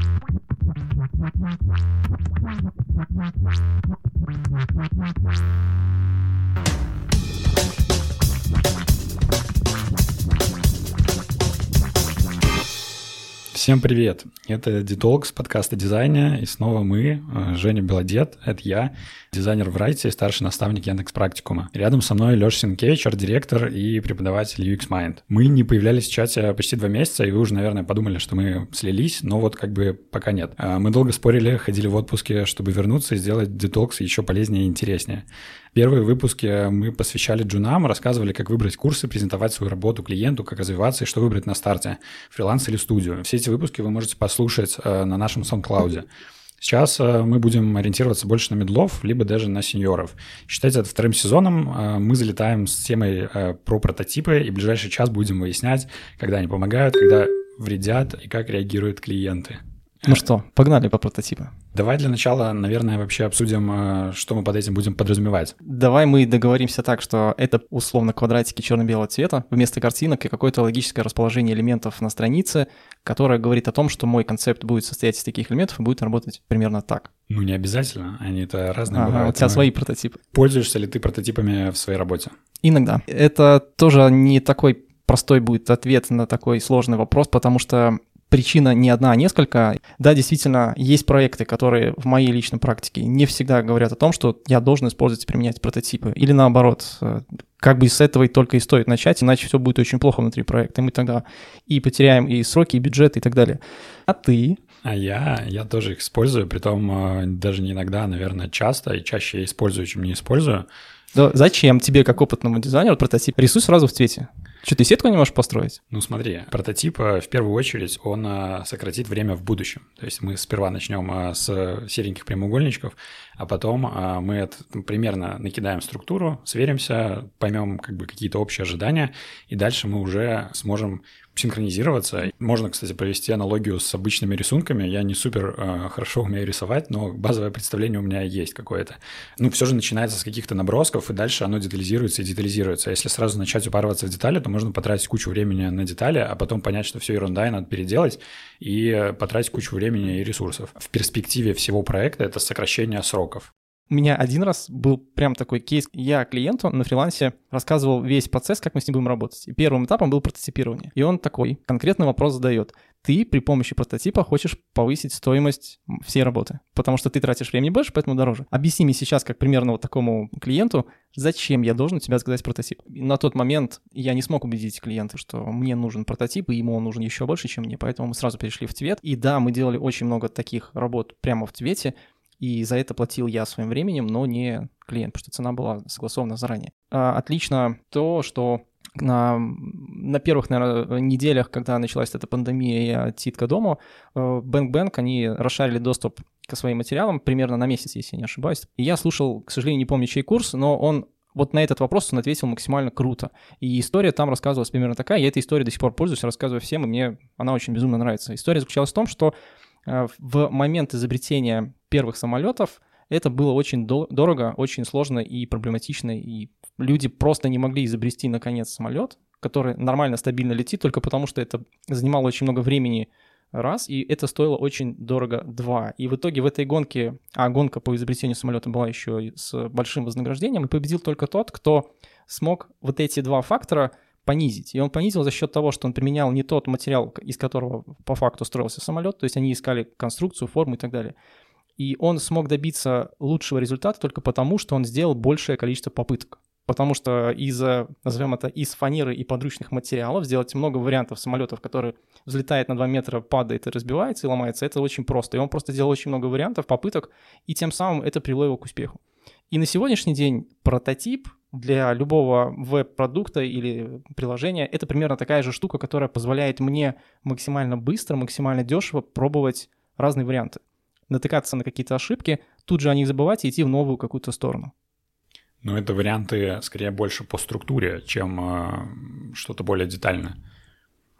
Thank you. Всем привет! Это Detox, подкаст о дизайне, и снова мы, э, Женя Белодед, это я, дизайнер в Райте, старший наставник Яндекс Практикума. Рядом со мной Леша Синкевич, арт-директор и преподаватель UX Mind. Мы не появлялись в чате почти два месяца, и вы уже, наверное, подумали, что мы слились, но вот как бы пока нет. А мы долго спорили, ходили в отпуске, чтобы вернуться и сделать Detox еще полезнее и интереснее. Первые выпуски мы посвящали джунам, рассказывали, как выбрать курсы, презентовать свою работу клиенту, как развиваться и что выбрать на старте, фриланс или студию. Все эти выпуски вы можете послушать э, на нашем SoundCloud. Сейчас э, мы будем ориентироваться больше на медлов, либо даже на сеньоров. Считайте это вторым сезоном. Э, мы залетаем с темой про прототипы, и в ближайший час будем выяснять, когда они помогают, когда вредят и как реагируют клиенты. Ну что, погнали по прототипу. Давай для начала, наверное, вообще обсудим, э, что мы под этим будем подразумевать. Давай мы договоримся так, что это условно квадратики черно-белого цвета вместо картинок и какое-то логическое расположение элементов на странице, которое говорит о том, что мой концепт будет состоять из таких элементов и будет работать примерно так. Ну, не обязательно, они это разные ага, бывают. У тебя свои прототипы. Пользуешься ли ты прототипами в своей работе? Иногда. Это тоже не такой простой будет ответ на такой сложный вопрос, потому что причина не одна, а несколько. Да, действительно, есть проекты, которые в моей личной практике не всегда говорят о том, что я должен использовать и применять прототипы. Или наоборот, э, как бы с этого и только и стоит начать, иначе все будет очень плохо внутри проекта, и мы тогда и потеряем и сроки, и бюджет, и так далее. А ты? А я, я тоже их использую, притом э, даже не иногда, а, наверное, часто, и чаще я использую, чем не использую. Да, зачем тебе, как опытному дизайнеру, прототип? Рисуй сразу в цвете. Что, ты сетку не можешь построить? Ну смотри, прототип э, в первую очередь он э, сократит время в будущем. То есть мы сперва начнем э, с сереньких прямоугольничков, а потом мы это, примерно накидаем структуру, сверимся, поймем как бы какие-то общие ожидания, и дальше мы уже сможем синхронизироваться. Можно, кстати, провести аналогию с обычными рисунками. Я не супер э, хорошо умею рисовать, но базовое представление у меня есть какое-то. Ну, все же начинается с каких-то набросков, и дальше оно детализируется и детализируется. А если сразу начать упарываться в детали, то можно потратить кучу времени на детали, а потом понять, что все ерунда, и надо переделать, и потратить кучу времени и ресурсов. В перспективе всего проекта это сокращение сроков. У меня один раз был прям такой кейс. Я клиенту на фрилансе рассказывал весь процесс, как мы с ним будем работать. И первым этапом был прототипирование. И он такой конкретный вопрос задает. Ты при помощи прототипа хочешь повысить стоимость всей работы, потому что ты тратишь времени больше, поэтому дороже. Объясни мне сейчас, как примерно вот такому клиенту, зачем я должен у тебя заказать прототип. И на тот момент я не смог убедить клиента, что мне нужен прототип, и ему он нужен еще больше, чем мне, поэтому мы сразу перешли в цвет. И да, мы делали очень много таких работ прямо в цвете, и за это платил я своим временем, но не клиент, потому что цена была согласована заранее. А, отлично то, что на, на первых, наверное, неделях, когда началась эта пандемия титка дома, Bank Bank, они расшарили доступ к своим материалам примерно на месяц, если я не ошибаюсь. И я слушал, к сожалению, не помню, чей курс, но он вот на этот вопрос он ответил максимально круто. И история там рассказывалась примерно такая. Я этой историей до сих пор пользуюсь, рассказываю всем, и мне она очень безумно нравится. История заключалась в том, что Э, в момент изобретения первых самолетов это было очень дорого, очень сложно и проблематично, и люди просто не могли изобрести, наконец, самолет, который нормально, стабильно летит, только потому что это занимало очень много времени, раз, и это стоило очень дорого, два. И в итоге в этой гонке, а гонка по изобретению самолета была еще с большим вознаграждением, и победил только тот, кто смог вот эти два фактора – понизить. И он понизил за счет того, что он применял не тот материал, из которого по факту строился самолет, то есть они искали конструкцию, форму и так далее. И он смог добиться лучшего результата только потому, что он сделал большее количество попыток. Потому что из, назовем это, из фанеры и подручных материалов сделать много вариантов самолетов, которые взлетает на 2 метра, падает и разбивается и ломается, это очень просто. И он просто делал очень много вариантов, попыток, и тем самым это привело его к успеху. И на сегодняшний день прототип для любого веб-продукта или приложения это примерно такая же штука, которая позволяет мне максимально быстро, максимально дешево пробовать разные варианты. Натыкаться на какие-то ошибки, тут же о них забывать и идти в новую какую-то сторону. Но это варианты скорее больше по структуре, чем э, что-то более детальное.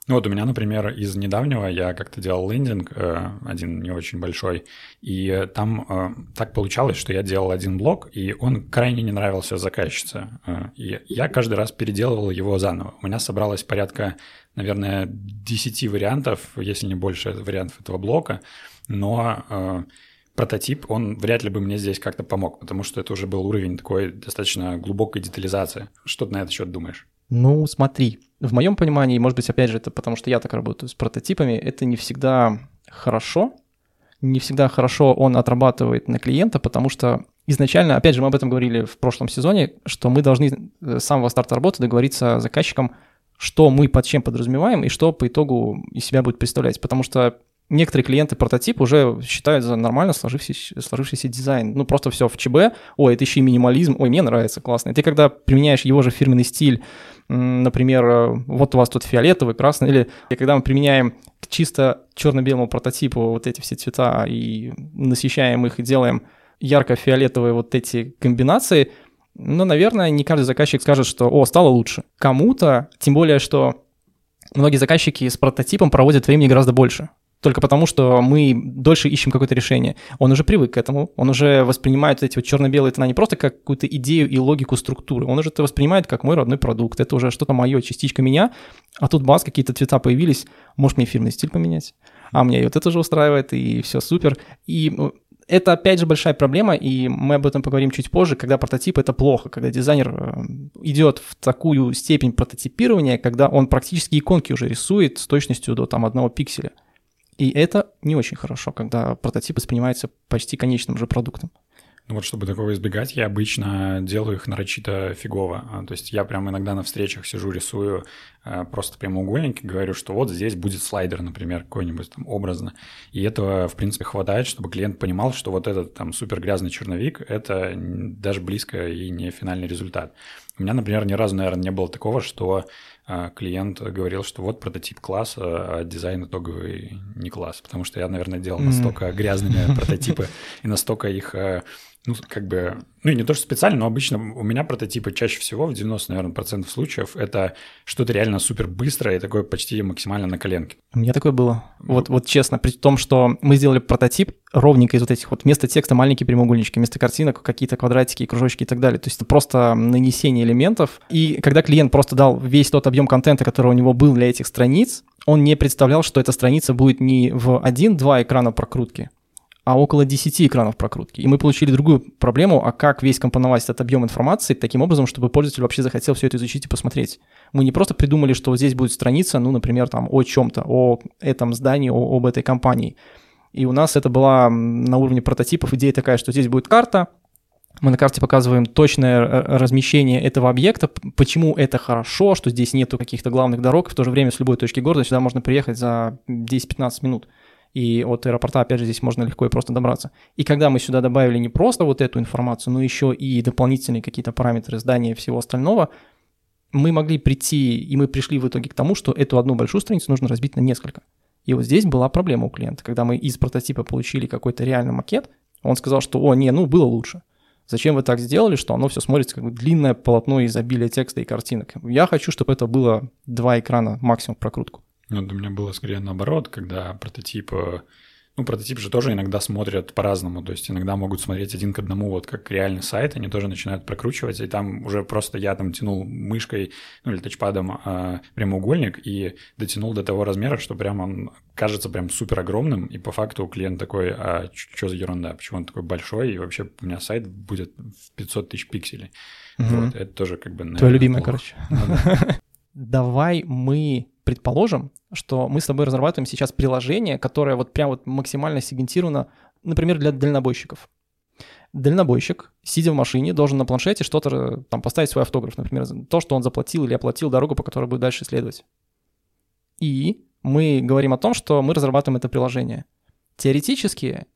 Ну вот у меня, например, из недавнего я как-то делал лендинг, э, один не очень большой, и там э, так получалось, что я делал один блок, и он крайне не нравился заказчице. Э, и я каждый раз переделывал его заново. У меня собралось порядка наверное, 10 вариантов, если не больше вариантов этого блока, но прототип, он вряд ли бы мне здесь как-то помог, потому что это уже был уровень такой достаточно глубокой детализации. Что ты на этот счет думаешь? Ну, смотри, в моем понимании, может быть, опять же, это потому что я так работаю с прототипами, это не всегда хорошо, не всегда хорошо он отрабатывает на клиента, потому что изначально, опять же, мы об этом говорили в прошлом сезоне, что мы должны с самого старта работы договориться с заказчиком, что мы под чем подразумеваем и что по итогу из себя будет представлять. Потому что некоторые клиенты прототип уже считают за нормально сложившийся, сложившийся дизайн. Ну, просто все в ЧБ. Ой, это еще и минимализм. Ой, мне нравится, классно. И ты когда применяешь его же фирменный стиль, например, вот у вас тут фиолетовый, красный, или когда мы применяем к чисто черно-белому прототипу вот эти все цвета и насыщаем их и делаем ярко-фиолетовые вот эти комбинации, ну, наверное, не каждый заказчик скажет, что «О, стало лучше». Кому-то, тем более, что многие заказчики с прототипом проводят времени гораздо больше только потому, что мы дольше ищем какое-то решение. Он уже привык к этому, он уже воспринимает эти вот черно-белые тона не просто как какую-то идею и логику структуры, он уже это воспринимает как мой родной продукт, это уже что-то мое, частичка меня, а тут бас, какие-то цвета появились, может мне фирменный стиль поменять, а мне и вот это уже устраивает, и все супер. И ну, это, опять же, большая проблема, и мы об этом поговорим чуть позже, когда прототип — это плохо, когда дизайнер э, идет в такую степень прототипирования, когда он практически иконки уже рисует с точностью до там одного пикселя — и это не очень хорошо, когда прототип воспринимается почти конечным же продуктом. Ну вот, чтобы такого избегать, я обычно делаю их нарочито фигово. А, то есть я прям иногда на встречах сижу, рисую а, просто прямоугольники, говорю, что вот здесь будет слайдер, например, какой-нибудь там образно. И этого, в принципе, хватает, чтобы клиент понимал, что вот этот там супер грязный черновик — это даже близко и не финальный результат. У меня, например, ни разу, наверное, не было такого, что клиент говорил, что вот прототип класса, а дизайн итоговый не класс, потому что я, наверное, делал настолько грязными прототипы и настолько их а, ну, как бы, ну и не то, что специально, но обычно у меня прототипы чаще всего, в 90, наверное, процентов случаев, это что-то реально супер быстрое и такое почти максимально на коленке. У меня такое было. Вот, вот честно, при том, что мы сделали прототип ровненько из вот этих вот вместо текста маленькие прямоугольнички, вместо картинок какие-то квадратики, кружочки и так далее. То есть это просто нанесение элементов. И когда клиент просто дал весь тот объем контента, который у него был для этих страниц, он не представлял, что эта страница будет не в один-два экрана прокрутки, а около 10 экранов прокрутки. И мы получили другую проблему, а как весь компоновать этот объем информации таким образом, чтобы пользователь вообще захотел все это изучить и посмотреть. Мы не просто придумали, что вот здесь будет страница, ну, например, там о чем-то, о этом здании, о, об этой компании. И у нас это была на уровне прототипов идея такая, что здесь будет карта, мы на карте показываем точное размещение этого объекта, почему это хорошо, что здесь нету каких-то главных дорог, в то же время с любой точки города сюда можно приехать за 10-15 минут и от аэропорта, опять же, здесь можно легко и просто добраться. И когда мы сюда добавили не просто вот эту информацию, но еще и дополнительные какие-то параметры здания и всего остального, мы могли прийти, и мы пришли в итоге к тому, что эту одну большую страницу нужно разбить на несколько. И вот здесь была проблема у клиента. Когда мы из прототипа получили какой-то реальный макет, он сказал, что «О, не, ну было лучше». Зачем вы так сделали, что оно все смотрится как длинное полотно изобилия текста и картинок? Я хочу, чтобы это было два экрана максимум прокрутку. Ну, у меня было скорее наоборот, когда прототип... Ну, прототип же тоже иногда смотрят по-разному, то есть иногда могут смотреть один к одному, вот как реальный сайт, они тоже начинают прокручивать, и там уже просто я там тянул мышкой, ну или тачпадом э, прямоугольник и дотянул до того размера, что прям он кажется прям супер огромным, и по факту клиент такой, а что за ерунда, почему он такой большой, и вообще у меня сайт будет в 500 тысяч пикселей. Угу. Вот, это тоже как бы... Наверное, Твоя любимая, плохо. короче. Ну Давай мы предположим, что мы с тобой разрабатываем сейчас приложение, которое вот прям вот максимально сегментировано, например, для дальнобойщиков. Дальнобойщик, сидя в машине, должен на планшете что-то там поставить свой автограф, например, то, что он заплатил или оплатил дорогу, по которой будет дальше исследовать. И мы говорим о том, что мы разрабатываем это приложение. Теоретически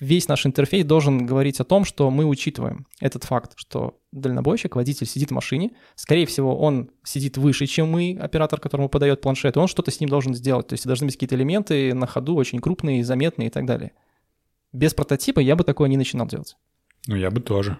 весь наш интерфейс должен говорить о том, что мы учитываем этот факт, что дальнобойщик, водитель сидит в машине, скорее всего, он сидит выше, чем мы, оператор, которому подает планшет, и он что-то с ним должен сделать. То есть должны быть какие-то элементы на ходу очень крупные, заметные и так далее. Без прототипа я бы такое не начинал делать. Ну, я бы тоже.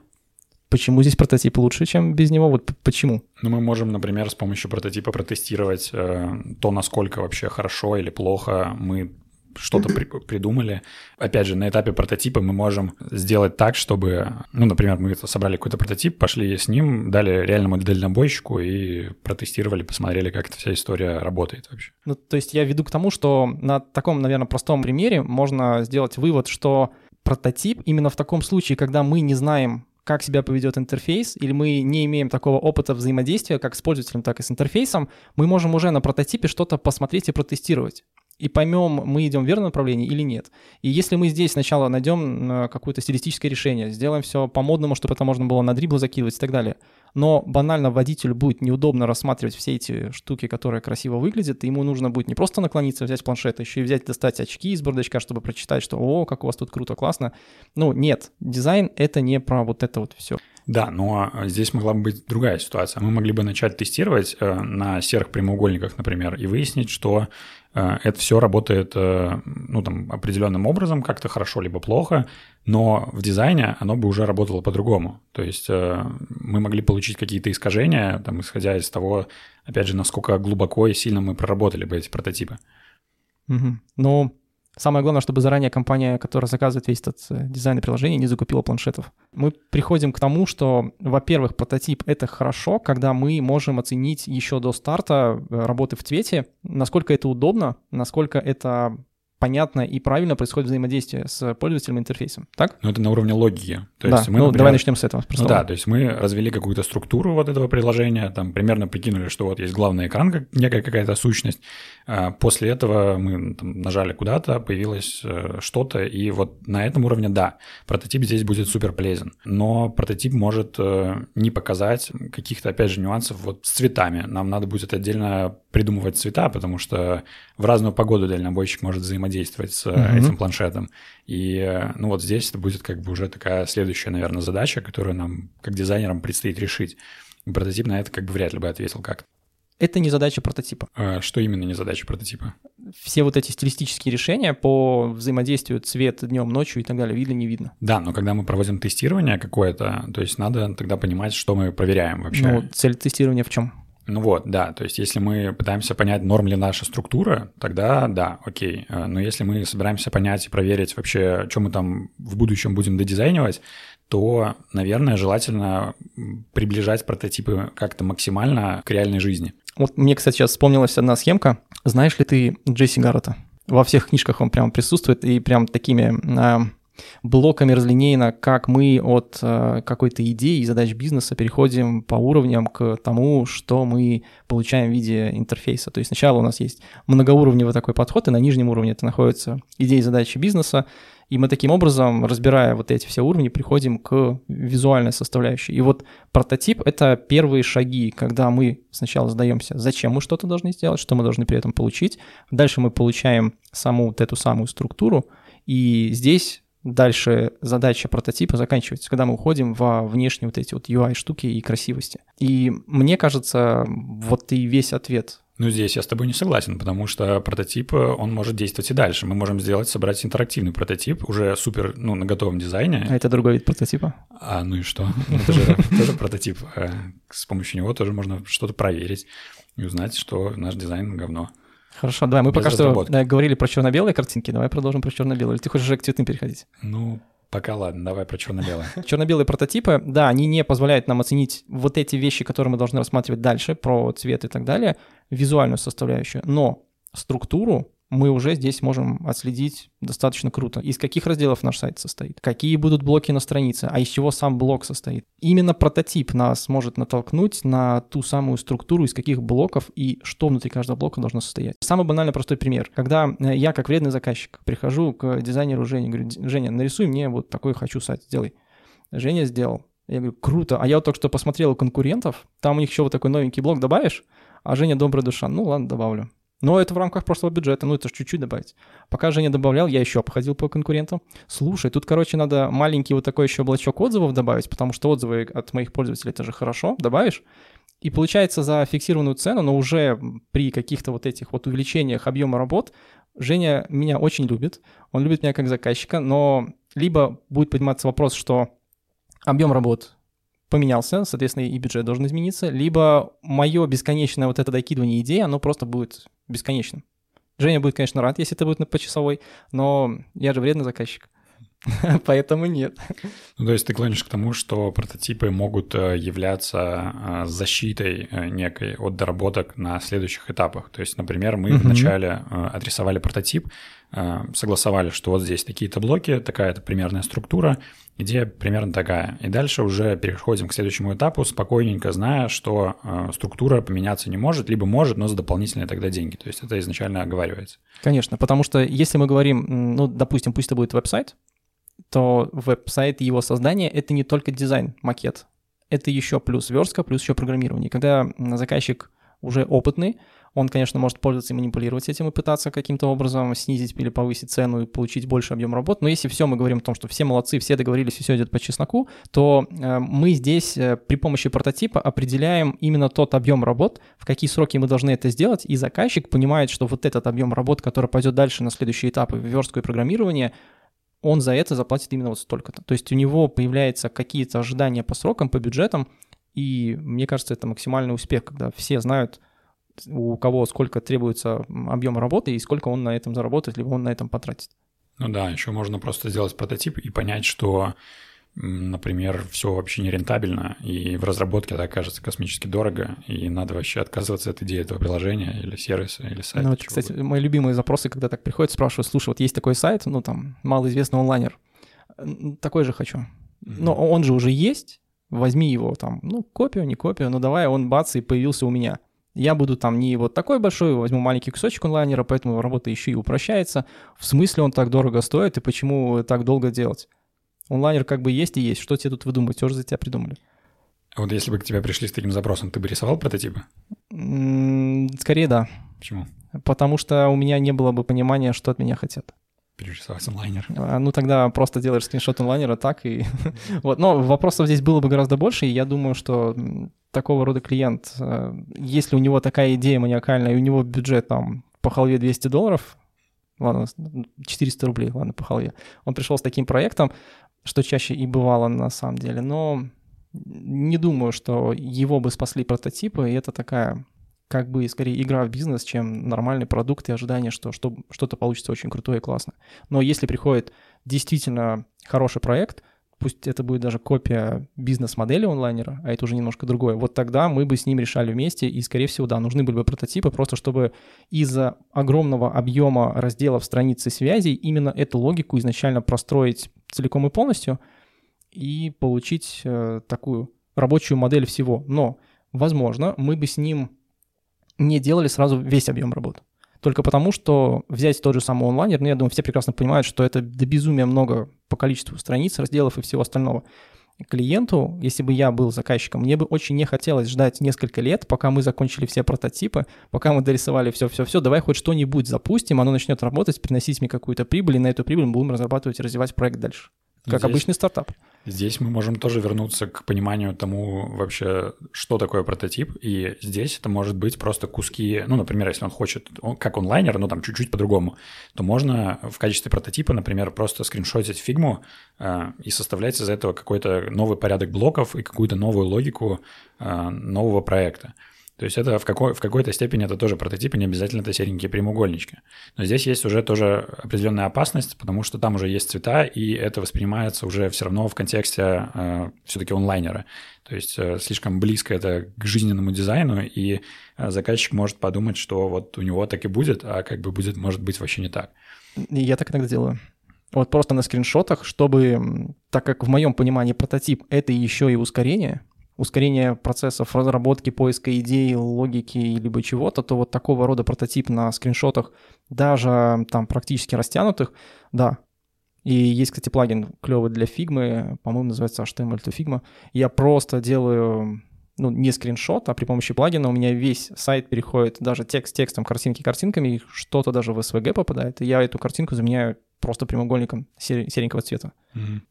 Почему здесь прототип лучше, чем без него? Вот почему? Ну, мы можем, например, с помощью прототипа протестировать э, то, насколько вообще хорошо или плохо мы что-то при, придумали. Опять же, на этапе прототипа мы можем сделать так, чтобы, ну, например, мы собрали какой-то прототип, пошли с ним, дали реальному дальнобойщику и протестировали, посмотрели, как эта вся история работает вообще. Ну, то есть я веду к тому, что на таком, наверное, простом примере можно сделать вывод, что прототип именно в таком случае, когда мы не знаем, как себя поведет интерфейс, или мы не имеем такого опыта взаимодействия как с пользователем, так и с интерфейсом, мы можем уже на прототипе что-то посмотреть и протестировать и поймем, мы идем в верном направлении или нет. И если мы здесь сначала найдем э, какое-то стилистическое решение, сделаем все по-модному, чтобы это можно было на дриблы закидывать и так далее, но банально водителю будет неудобно рассматривать все эти штуки, которые красиво выглядят, и ему нужно будет не просто наклониться, взять планшет, а еще и взять, достать очки из бардачка, чтобы прочитать, что «О, как у вас тут круто, классно». Ну, нет, дизайн — это не про вот это вот все. Да, но здесь могла бы быть другая ситуация. Мы могли бы начать тестировать э, на серых прямоугольниках, например, и выяснить, что это все работает э, ну, там, определенным образом, как-то хорошо либо плохо, но в дизайне оно бы уже работало по-другому. То есть э, мы могли получить какие-то искажения, там, исходя из того, опять же, насколько глубоко и сильно мы проработали бы эти прототипы. Угу. Ну, Самое главное, чтобы заранее компания, которая заказывает весь этот э, дизайн и приложение, не закупила планшетов. Мы приходим к тому, что, во-первых, прототип — это хорошо, когда мы можем оценить еще до старта э, работы в цвете, насколько это удобно, насколько это понятно и правильно происходит взаимодействие с пользователем интерфейсом, так? Ну, это на уровне логики. То да, есть мы, ну, например, давай начнем с этого. Ну, да, то есть мы развели какую-то структуру вот этого приложения, там примерно прикинули, что вот есть главный экран, как, некая какая-то сущность. А после этого мы там, нажали куда-то, появилось э, что-то, и вот на этом уровне, да, прототип здесь будет супер полезен. Но прототип может э, не показать каких-то, опять же, нюансов вот с цветами. Нам надо будет отдельно придумывать цвета, потому что в разную погоду дальнобойщик может взаимодействовать с mm-hmm. этим планшетом. И ну вот здесь это будет как бы уже такая следующая, наверное, задача, которую нам как дизайнерам предстоит решить. И прототип на это как бы вряд ли бы ответил как. Это не задача прототипа. А что именно не задача прототипа? Все вот эти стилистические решения по взаимодействию цвет днем, ночью и так далее, видно, не видно. Да, но когда мы проводим тестирование какое-то, то есть надо тогда понимать, что мы проверяем вообще. Ну, цель тестирования в чем? Ну вот, да, то есть если мы пытаемся понять, норм ли наша структура, тогда да, окей. Э, но если мы собираемся понять и проверить вообще, что мы там в будущем будем додизайнивать, то, наверное, желательно приближать прототипы как-то максимально к реальной жизни. Вот мне, кстати, сейчас вспомнилась одна схемка. Знаешь ли ты Джесси Гаррета? Во всех книжках он прям присутствует, и прям такими а, блоками разлинейно, как мы от э, какой-то идеи и задач бизнеса переходим по уровням к тому, что мы получаем в виде интерфейса. То есть сначала у нас есть многоуровневый такой подход, и на нижнем уровне это находятся идеи и задачи бизнеса, и мы таким образом, разбирая вот эти все уровни, приходим к визуальной составляющей. И вот прототип — это первые шаги, когда мы сначала задаемся, зачем мы что-то должны сделать, что мы должны при этом получить. Дальше мы получаем саму вот эту самую структуру, и здесь дальше задача прототипа заканчивается, когда мы уходим во внешние вот эти вот UI-штуки и красивости. И мне кажется, вот и весь ответ ну, здесь я с тобой не согласен, потому что прототип, он может действовать и дальше. Мы можем сделать, собрать интерактивный прототип, уже супер, ну, на готовом дизайне. А это другой вид прототипа? А, ну и что? Это же тоже прототип. Э, с помощью него тоже можно что-то проверить и узнать, что наш дизайн говно. Хорошо, давай, мы пока что да, говорили про черно-белые картинки, давай продолжим про черно-белые. Или ты хочешь уже к цветным переходить? Ну, Пока ладно, давай про черно-белое. Черно-белые прототипы, да, они не позволяют нам оценить вот эти вещи, которые мы должны рассматривать дальше, про цвет и так далее, визуальную составляющую, но структуру мы уже здесь можем отследить достаточно круто. Из каких разделов наш сайт состоит, какие будут блоки на странице, а из чего сам блок состоит. Именно прототип нас может натолкнуть на ту самую структуру, из каких блоков и что внутри каждого блока должно состоять. Самый банальный простой пример. Когда э, я, как вредный заказчик, прихожу к дизайнеру Жене, говорю, Женя, нарисуй мне вот такой хочу сайт, сделай. Женя сделал. Я говорю, круто. А я вот только что посмотрел у конкурентов, там у них еще вот такой новенький блок добавишь, а Женя добрая душа. Ну ладно, добавлю. Но это в рамках прошлого бюджета, ну это же чуть-чуть добавить. Пока Женя добавлял, я еще обходил по конкурентам. Слушай, тут, короче, надо маленький вот такой еще блочок отзывов добавить, потому что отзывы от моих пользователей это же хорошо, добавишь. И получается за фиксированную цену, но уже при каких-то вот этих вот увеличениях объема работ, Женя меня очень любит, он любит меня как заказчика, но либо будет подниматься вопрос, что объем работ поменялся, соответственно, и бюджет должен измениться, либо мое бесконечное вот это докидывание идей, оно просто будет бесконечным. Женя будет, конечно, рад, если это будет на почасовой, но я же вредный заказчик. Поэтому нет. Ну, то есть ты клонишь к тому, что прототипы могут э, являться э, защитой э, некой от доработок на следующих этапах. То есть, например, мы угу. вначале отрисовали прототип, согласовали, что вот здесь такие-то блоки, такая-то примерная структура, идея примерно такая. И дальше уже переходим к следующему этапу, спокойненько зная, что структура поменяться не может, либо может, но за дополнительные тогда деньги. То есть это изначально оговаривается. Конечно, потому что если мы говорим, ну, допустим, пусть это будет веб-сайт, то веб-сайт и его создание — это не только дизайн, макет. Это еще плюс верстка, плюс еще программирование. Когда заказчик уже опытный, он, конечно, может пользоваться и манипулировать этим и пытаться каким-то образом снизить или повысить цену и получить больше объем работ. Но если все мы говорим о том, что все молодцы, все договорились, и все идет по чесноку, то э, мы здесь э, при помощи прототипа определяем именно тот объем работ, в какие сроки мы должны это сделать, и заказчик понимает, что вот этот объем работ, который пойдет дальше на следующие этапы верстку и программирование, он за это заплатит именно вот столько-то. То есть у него появляются какие-то ожидания по срокам, по бюджетам, и мне кажется, это максимальный успех, когда все знают, у кого сколько требуется объема работы и сколько он на этом заработает, либо он на этом потратит. Ну да, еще можно просто сделать прототип и понять, что например, все вообще не рентабельно, и в разработке это окажется космически дорого, и надо вообще отказываться от идеи этого приложения или сервиса, или сайта. Ну, это, кстати, угодно. мои любимые запросы, когда так приходят, спрашивают, слушай, вот есть такой сайт, ну, там, малоизвестный онлайнер, такой же хочу. Mm-hmm. Но он же уже есть, возьми его там, ну, копию, не копию, ну, давай, он бац, и появился у меня. Я буду там не вот такой большой, возьму маленький кусочек онлайнера, поэтому работа еще и упрощается. В смысле он так дорого стоит, и почему так долго делать? Онлайнер как бы есть и есть. Что тебе тут выдумывать? Все же за тебя придумали. А вот если бы к тебе пришли с таким запросом, ты бы рисовал прототипы? Скорее да. Почему? Потому что у меня не было бы понимания, что от меня хотят. Перерисовать онлайнер. А, ну тогда просто делаешь скриншот онлайнера так и... вот. Но вопросов здесь было бы гораздо больше, и я думаю, что такого рода клиент, э, если у него такая идея маниакальная, и у него бюджет там по халве 200 долларов, ладно, 400 рублей, ладно, по халве, он пришел с таким проектом, что чаще и бывало на самом деле. Но не думаю, что его бы спасли прототипы, и это такая как бы скорее игра в бизнес, чем нормальный продукт и ожидание, что, что что-то получится очень крутое и классно. Но если приходит действительно хороший проект, пусть это будет даже копия бизнес-модели онлайнера, а это уже немножко другое, вот тогда мы бы с ним решали вместе, и, скорее всего, да, нужны были бы прототипы, просто чтобы из-за огромного объема разделов страницы связей именно эту логику изначально простроить целиком и полностью и получить э, такую рабочую модель всего. Но, возможно, мы бы с ним не делали сразу весь объем работы только потому, что взять тот же самый онлайнер, ну, я думаю, все прекрасно понимают, что это до безумия много по количеству страниц, разделов и всего остального. Клиенту, если бы я был заказчиком, мне бы очень не хотелось ждать несколько лет, пока мы закончили все прототипы, пока мы дорисовали все-все-все, давай хоть что-нибудь запустим, оно начнет работать, приносить мне какую-то прибыль, и на эту прибыль мы будем разрабатывать и развивать проект дальше. Как Здесь... обычный стартап. Здесь мы можем тоже вернуться к пониманию тому вообще, что такое прототип. И здесь это может быть просто куски, ну, например, если он хочет, он, как онлайнер, но там чуть-чуть по-другому, то можно в качестве прототипа, например, просто скриншотить фигму э, и составлять из этого какой-то новый порядок блоков и какую-то новую логику э, нового проекта. То есть это в, какой, в какой-то степени это тоже прототипы, не обязательно это серенькие прямоугольнички. Но здесь есть уже тоже определенная опасность, потому что там уже есть цвета, и это воспринимается уже все равно в контексте э, все-таки онлайнера. То есть э, слишком близко это к жизненному дизайну, и э, заказчик может подумать, что вот у него так и будет, а как бы будет, может быть, вообще не так. Я так иногда делаю. Вот просто на скриншотах, чтобы, так как в моем понимании прототип — это еще и ускорение — ускорение процессов разработки, поиска идей, логики либо чего-то, то вот такого рода прототип на скриншотах, даже там практически растянутых, да. И есть, кстати, плагин клевый для фигмы, по-моему, называется HTML to Figma. Я просто делаю ну, не скриншот, а при помощи плагина у меня весь сайт переходит, даже текст текстом, картинки картинками, что-то даже в SVG попадает, и я эту картинку заменяю просто прямоугольником серенького цвета.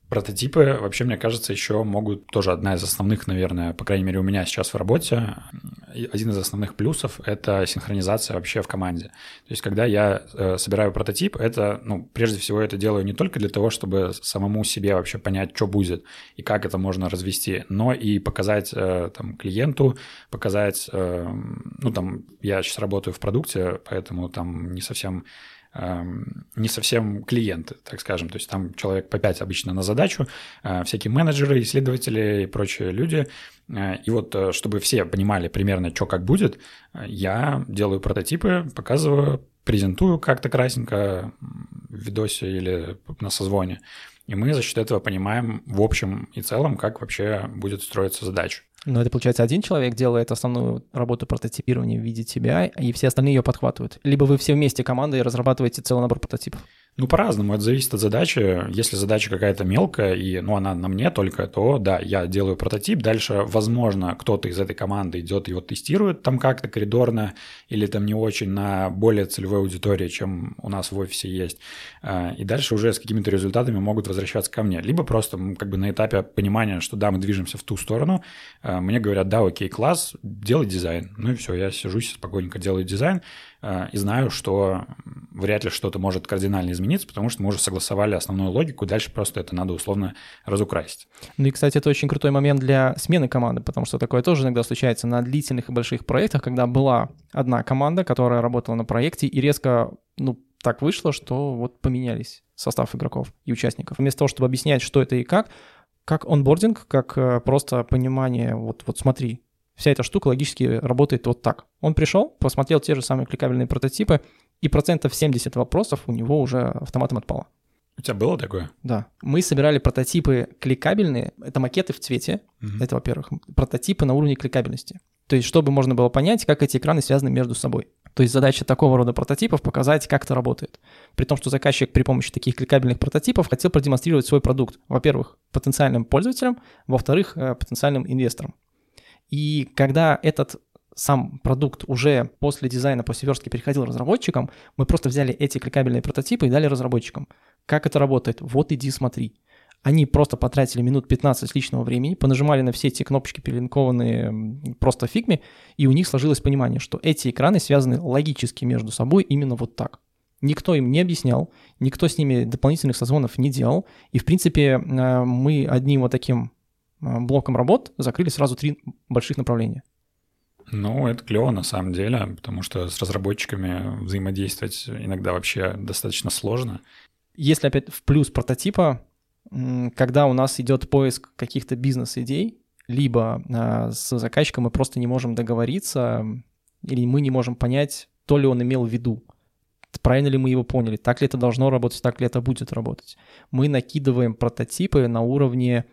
Прототипы, вообще, мне кажется, еще могут тоже одна из основных, наверное, по крайней мере, у меня сейчас в работе, один из основных плюсов — это синхронизация вообще в команде. То есть когда я э, собираю прототип, это, ну, прежде всего это делаю не только для того, чтобы самому себе вообще понять, что будет и как это можно развести, но и показать э, там клиенту, показать, э, ну, там, я сейчас работаю в продукте, поэтому там не совсем не совсем клиенты, так скажем. То есть там человек по 5 обычно на задачу, э, всякие менеджеры, исследователи и прочие люди. Э, и вот э, чтобы все понимали примерно, что как будет, я делаю прототипы, показываю, презентую как-то красненько в видосе или на созвоне. И мы за счет этого понимаем в общем и целом, как вообще будет строиться задача. Но это, получается, один человек делает основную работу прототипирования в виде тебя, и все остальные ее подхватывают. Либо вы все вместе командой разрабатываете целый набор прототипов. Ну, по-разному, это зависит от задачи. Если задача какая-то мелкая, и ну, она на мне только, то да, я делаю прототип. Дальше, возможно, кто-то из этой команды идет его тестирует там как-то коридорно или там не очень на более целевой аудитории, чем у нас в офисе есть. А, и дальше уже с какими-то результатами могут возвращаться ко мне. Либо просто как бы на этапе понимания, что да, мы движемся в ту сторону, а, мне говорят, да, окей, класс, делай дизайн. Ну и все, я сижусь спокойненько делаю дизайн, Э, и знаю, что вряд ли что-то может кардинально измениться, потому что мы уже согласовали основную логику, дальше просто это надо условно разукрасить. Ну и, кстати, это очень крутой момент для смены команды, потому что такое тоже иногда случается на длительных и больших проектах, когда была одна команда, которая работала на проекте, и резко, ну, так вышло, что вот поменялись состав игроков и участников. Вместо того, чтобы объяснять, что это и как, как онбординг, как э, просто понимание, вот, вот смотри, вся эта штука логически работает вот так. Он пришел, посмотрел те же самые кликабельные прототипы, и процентов 70 вопросов у него уже автоматом отпало. У тебя было такое? Да. Мы собирали прототипы кликабельные. Это макеты в цвете. Угу. Это, во-первых. Прототипы на уровне кликабельности. То есть, чтобы можно было понять, как эти экраны связаны между собой. То есть задача такого рода прототипов показать, как это работает. При том, что заказчик при помощи таких кликабельных прототипов хотел продемонстрировать свой продукт, во-первых, потенциальным пользователям, во-вторых, э, потенциальным инвесторам. И когда этот сам продукт уже после дизайна, после верстки переходил разработчикам, мы просто взяли эти кликабельные прототипы и дали разработчикам. Как это работает? Вот иди смотри. Они просто потратили минут 15 личного времени, понажимали на все эти кнопочки, перелинкованные просто фигме, и у них сложилось понимание, что эти экраны связаны логически между собой именно вот так. Никто им не объяснял, никто с ними дополнительных созвонов не делал, и, в принципе, э, мы одним вот таким Э, блоком работ закрыли сразу три больших направления. Ну, это клево на самом деле, потому что с разработчиками взаимодействовать иногда вообще достаточно сложно. Если опять в плюс прототипа, когда у нас идет поиск каких-то бизнес-идей, либо а, с заказчиком мы просто не можем договориться, или мы не можем понять, то ли он имел в виду, правильно ли мы его поняли, так ли это должно работать, так ли это будет работать. Мы накидываем прототипы на уровне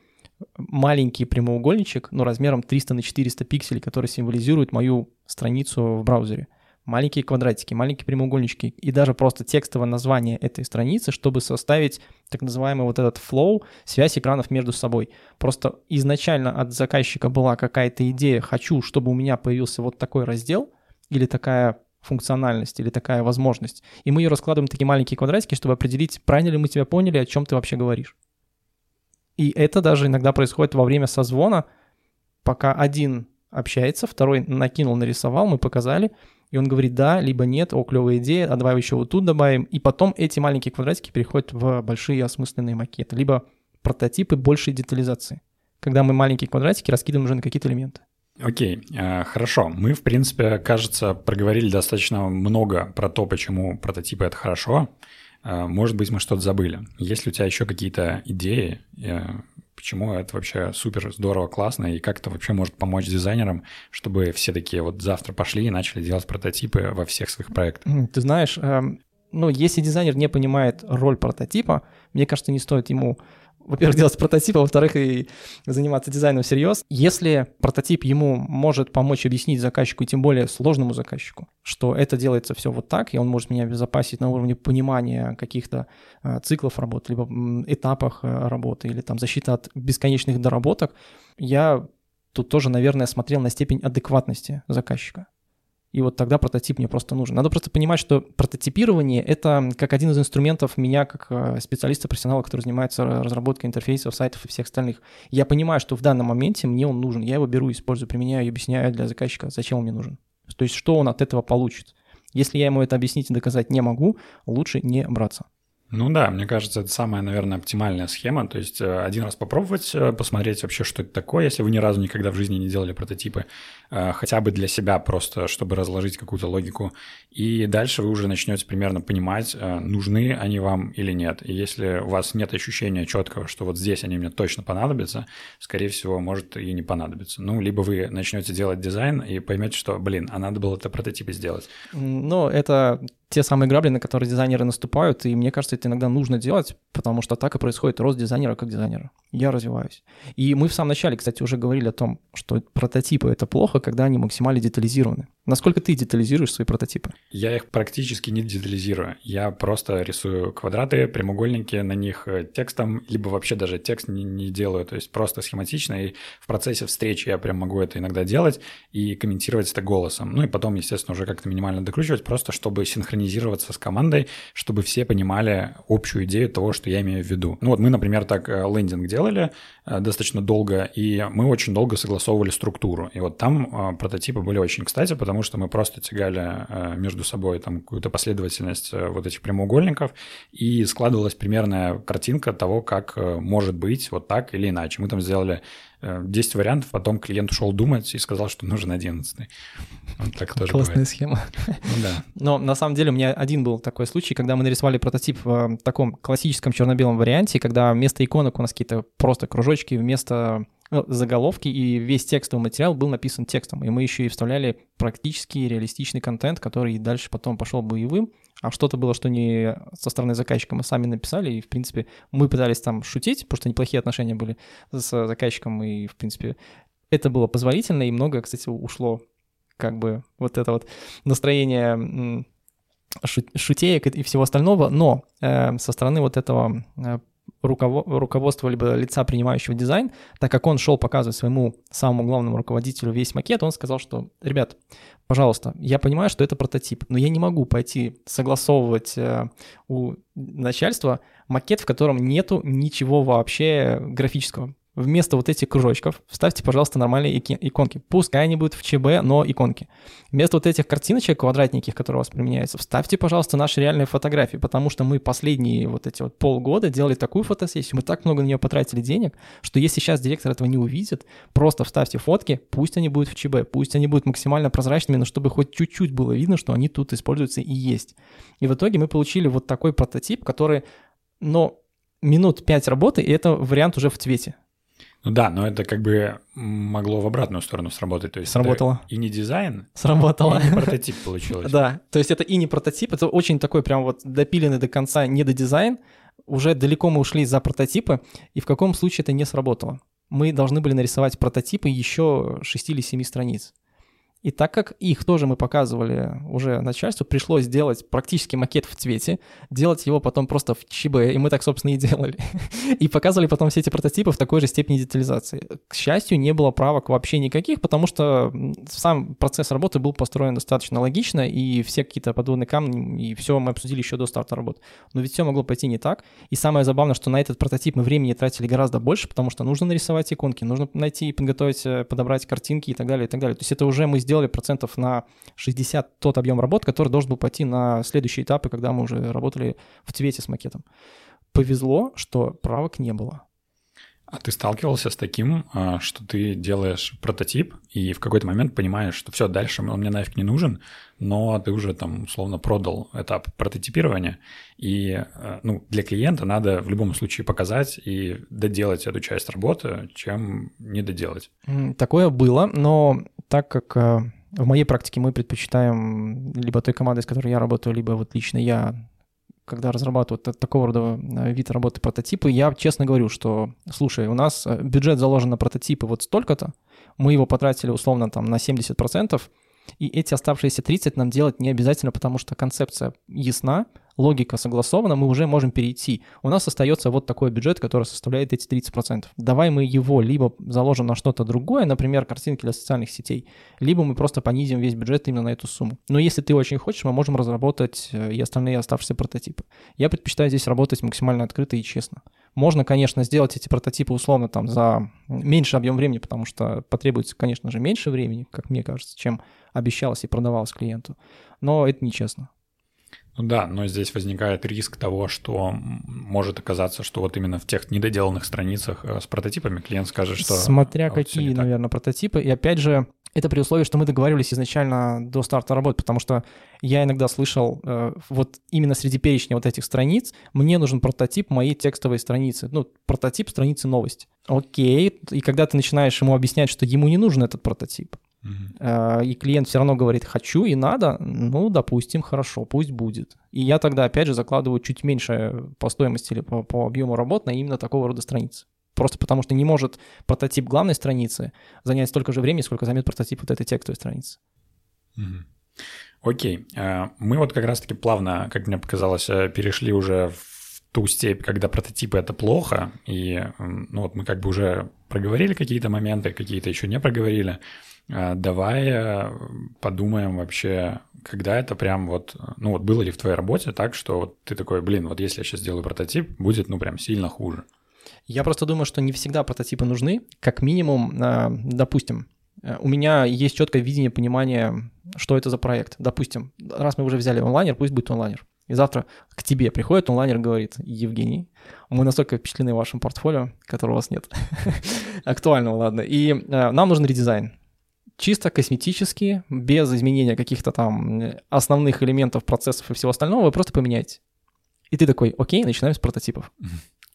маленький прямоугольничек, но размером 300 на 400 пикселей, который символизирует мою страницу в браузере. Маленькие квадратики, маленькие прямоугольнички и даже просто текстовое название этой страницы, чтобы составить так называемый вот этот flow, связь экранов между собой. Просто изначально от заказчика была какая-то идея, хочу, чтобы у меня появился вот такой раздел или такая функциональность или такая возможность. И мы ее раскладываем в такие маленькие квадратики, чтобы определить, правильно ли мы тебя поняли, о чем ты вообще говоришь. И это даже иногда происходит во время созвона, пока один общается, второй накинул, нарисовал, мы показали, и он говорит да, либо нет, о, клевая идея, а давай еще вот тут добавим. И потом эти маленькие квадратики переходят в большие осмысленные макеты, либо прототипы большей детализации, когда мы маленькие квадратики раскидываем уже на какие-то элементы. Окей, okay, хорошо. Мы, в принципе, кажется, проговорили достаточно много про то, почему прототипы — это хорошо. А, может быть, мы что-то забыли. Есть ли у тебя еще какие-то идеи, э, почему это вообще супер здорово, классно, и как это вообще может помочь дизайнерам, чтобы все такие вот завтра пошли и начали делать прототипы во всех своих проектах? Ты знаешь, эм, ну, если дизайнер не понимает роль прототипа, мне кажется, не стоит ему во-первых, делать прототип, а во-вторых, и заниматься дизайном всерьез. Если прототип ему может помочь объяснить заказчику, и тем более сложному заказчику, что это делается все вот так, и он может меня обезопасить на уровне понимания каких-то э, циклов работы, либо этапах э, работы, или там защита от бесконечных доработок, я тут тоже, наверное, смотрел на степень адекватности заказчика. И вот тогда прототип мне просто нужен. Надо просто понимать, что прототипирование — это как один из инструментов меня, как э, специалиста-профессионала, который занимается разработкой интерфейсов, сайтов и всех остальных. Я понимаю, что в данном моменте мне он нужен. Я его беру, использую, применяю и объясняю для заказчика, зачем он мне нужен. То есть что он от этого получит. Если я ему это объяснить и доказать не могу, лучше не браться. Ну да, мне кажется, это самая, наверное, оптимальная схема. То есть э, один раз попробовать, э, посмотреть вообще, что это такое, если вы ни разу никогда в жизни не делали прототипы, э, хотя бы для себя просто, чтобы разложить какую-то логику. И дальше вы уже начнете примерно понимать, нужны они вам или нет. И если у вас нет ощущения четкого, что вот здесь они мне точно понадобятся, скорее всего, может и не понадобится. Ну, либо вы начнете делать дизайн и поймете, что, блин, а надо было это прототипы сделать. Ну, это те самые грабли, на которые дизайнеры наступают, и мне кажется, это иногда нужно делать, потому что так и происходит рост дизайнера как дизайнера. Я развиваюсь. И мы в самом начале, кстати, уже говорили о том, что прототипы — это плохо, когда они максимально детализированы. Насколько ты детализируешь свои прототипы? Я их практически не детализирую. Я просто рисую квадраты, прямоугольники, на них э, текстом, либо вообще даже текст не, не делаю, то есть просто схематично. И в процессе встречи я прям могу это иногда делать и комментировать это голосом. Ну и потом, естественно, уже как-то минимально докручивать, просто чтобы синхронизироваться с командой, чтобы все понимали общую идею того, что я имею в виду. Ну вот мы, например, так э, лендинг делали э, достаточно долго, и мы очень долго согласовывали структуру. И вот там прототипы были очень кстати, потому что мы просто тягали э, между собой там какую-то последовательность э, вот этих прямоугольников, и складывалась примерная картинка того, как э, может быть вот так или иначе. Мы там сделали 10 вариантов, потом клиент ушел думать и сказал, что нужен 11. Вот так тоже Классная бывает. схема. Ну, да. Но на самом деле у меня один был такой случай, когда мы нарисовали прототип в таком классическом черно-белом варианте, когда вместо иконок у нас какие-то просто кружочки, вместо ну, заголовки, и весь текстовый материал был написан текстом. И мы еще и вставляли практически реалистичный контент, который дальше потом пошел боевым. А что-то было, что не со стороны заказчика мы сами написали, и, в принципе, мы пытались там шутить, потому что неплохие отношения были с заказчиком, и, в принципе, это было позволительно, и много, кстати, ушло как бы вот это вот настроение шутеек и всего остального, но э, со стороны вот этого э, руководства либо лица, принимающего дизайн, так как он шел показывать своему самому главному руководителю весь макет, он сказал, что, ребят, пожалуйста, я понимаю, что это прототип, но я не могу пойти согласовывать э, у начальства макет, в котором нету ничего вообще графического вместо вот этих кружочков вставьте, пожалуйста, нормальные иконки. Пускай они будут в ЧБ, но иконки. Вместо вот этих картиночек квадратненьких, которые у вас применяются, вставьте, пожалуйста, наши реальные фотографии, потому что мы последние вот эти вот полгода делали такую фотосессию, мы так много на нее потратили денег, что если сейчас директор этого не увидит, просто вставьте фотки, пусть они будут в ЧБ, пусть они будут максимально прозрачными, но чтобы хоть чуть-чуть было видно, что они тут используются и есть. И в итоге мы получили вот такой прототип, который, но минут 5 работы, и это вариант уже в цвете. Ну да, но это как бы могло в обратную сторону сработать. То есть Сработало. и не дизайн, Сработало. и не прототип получилось. Да, то есть это и не прототип, это очень такой прям вот допиленный до конца недодизайн. Уже далеко мы ушли за прототипы, и в каком случае это не сработало. Мы должны были нарисовать прототипы еще 6 или 7 страниц. И так как их тоже мы показывали уже начальству, пришлось сделать практически макет в цвете, делать его потом просто в ЧБ, и мы так, собственно, и делали. И показывали потом все эти прототипы в такой же степени детализации. К счастью, не было правок вообще никаких, потому что сам процесс работы был построен достаточно логично, и все какие-то подводные камни, и все мы обсудили еще до старта работы. Но ведь все могло пойти не так. И самое забавное, что на этот прототип мы времени тратили гораздо больше, потому что нужно нарисовать иконки, нужно найти и подготовить, э, подобрать картинки и так далее, и так далее. То есть это уже мы сделали сделали процентов на 60 тот объем работ, который должен был пойти на следующие этапы, когда мы уже работали в цвете с макетом. Повезло, что правок не было. А ты сталкивался с таким, а, что ты делаешь прототип и в какой-то момент понимаешь, что все, дальше он мне нафиг не нужен, но ты уже там условно продал этап прототипирования, и а, ну, для клиента надо в любом случае показать и доделать эту часть работы, чем не доделать. Такое было, но так как а, в моей практике мы предпочитаем либо той командой, с которой я работаю, либо вот лично я когда разрабатывают такого рода э, вид работы прототипы, я честно говорю, что, слушай, у нас э, бюджет заложен на прототипы вот столько-то, мы его потратили условно там на 70%, и эти оставшиеся 30 нам делать не обязательно, потому что концепция ясна, логика согласована, мы уже можем перейти. У нас остается вот такой бюджет, который составляет эти 30%. Давай мы его либо заложим на что-то другое, например, картинки для социальных сетей, либо мы просто понизим весь бюджет именно на эту сумму. Но если ты очень хочешь, мы можем разработать э, и остальные оставшиеся прототипы. Я предпочитаю здесь работать максимально открыто и честно. Можно, конечно, сделать эти прототипы условно там за меньший объем времени, потому что потребуется, конечно же, меньше времени, как мне кажется, чем обещалось и продавалось клиенту. Но это нечестно. Ну да, но здесь возникает риск того, что может оказаться, что вот именно в тех недоделанных страницах э, с прототипами клиент скажет, что... Смотря вот какие, наверное, прототипы. И опять же, это при условии, что мы договаривались изначально до старта работы, потому что я иногда слышал, э, вот именно среди перечня вот этих страниц, мне нужен прототип моей текстовой страницы, ну, прототип страницы новости. Окей, и когда ты начинаешь ему объяснять, что ему не нужен этот прототип, Uh-huh. И клиент все равно говорит, хочу и надо, ну, допустим, хорошо, пусть будет. И я тогда, опять же, закладываю чуть меньше по стоимости или по, по объему работ на именно такого рода страницы. Просто потому что не может прототип главной страницы занять столько же времени, сколько займет прототип вот этой текстовой страницы. Uh-huh. Окей. А, мы вот как раз-таки плавно, как мне показалось, э, перешли уже в ту степь, когда прототипы это плохо, и ну вот мы как бы уже проговорили какие-то моменты, какие-то еще не проговорили. А, давай э, подумаем вообще, когда это прям вот, ну вот было ли в твоей работе так, что вот ты такой, блин, вот если я сейчас сделаю прототип, будет ну прям сильно хуже. Я просто думаю, что не всегда прототипы нужны. Как минимум, а, допустим, э, у меня есть четкое видение, понимание, что это за проект. Допустим, раз мы уже взяли онлайнер, пусть будет онлайнер. И завтра к тебе приходит онлайнер, говорит, Евгений, мы настолько впечатлены вашим портфолио, которого у вас нет. Актуального, ладно. И э, нам нужен редизайн чисто косметически, без изменения каких-то там основных элементов процессов и всего остального, вы просто поменяете. И ты такой, окей, начинаем с прототипов.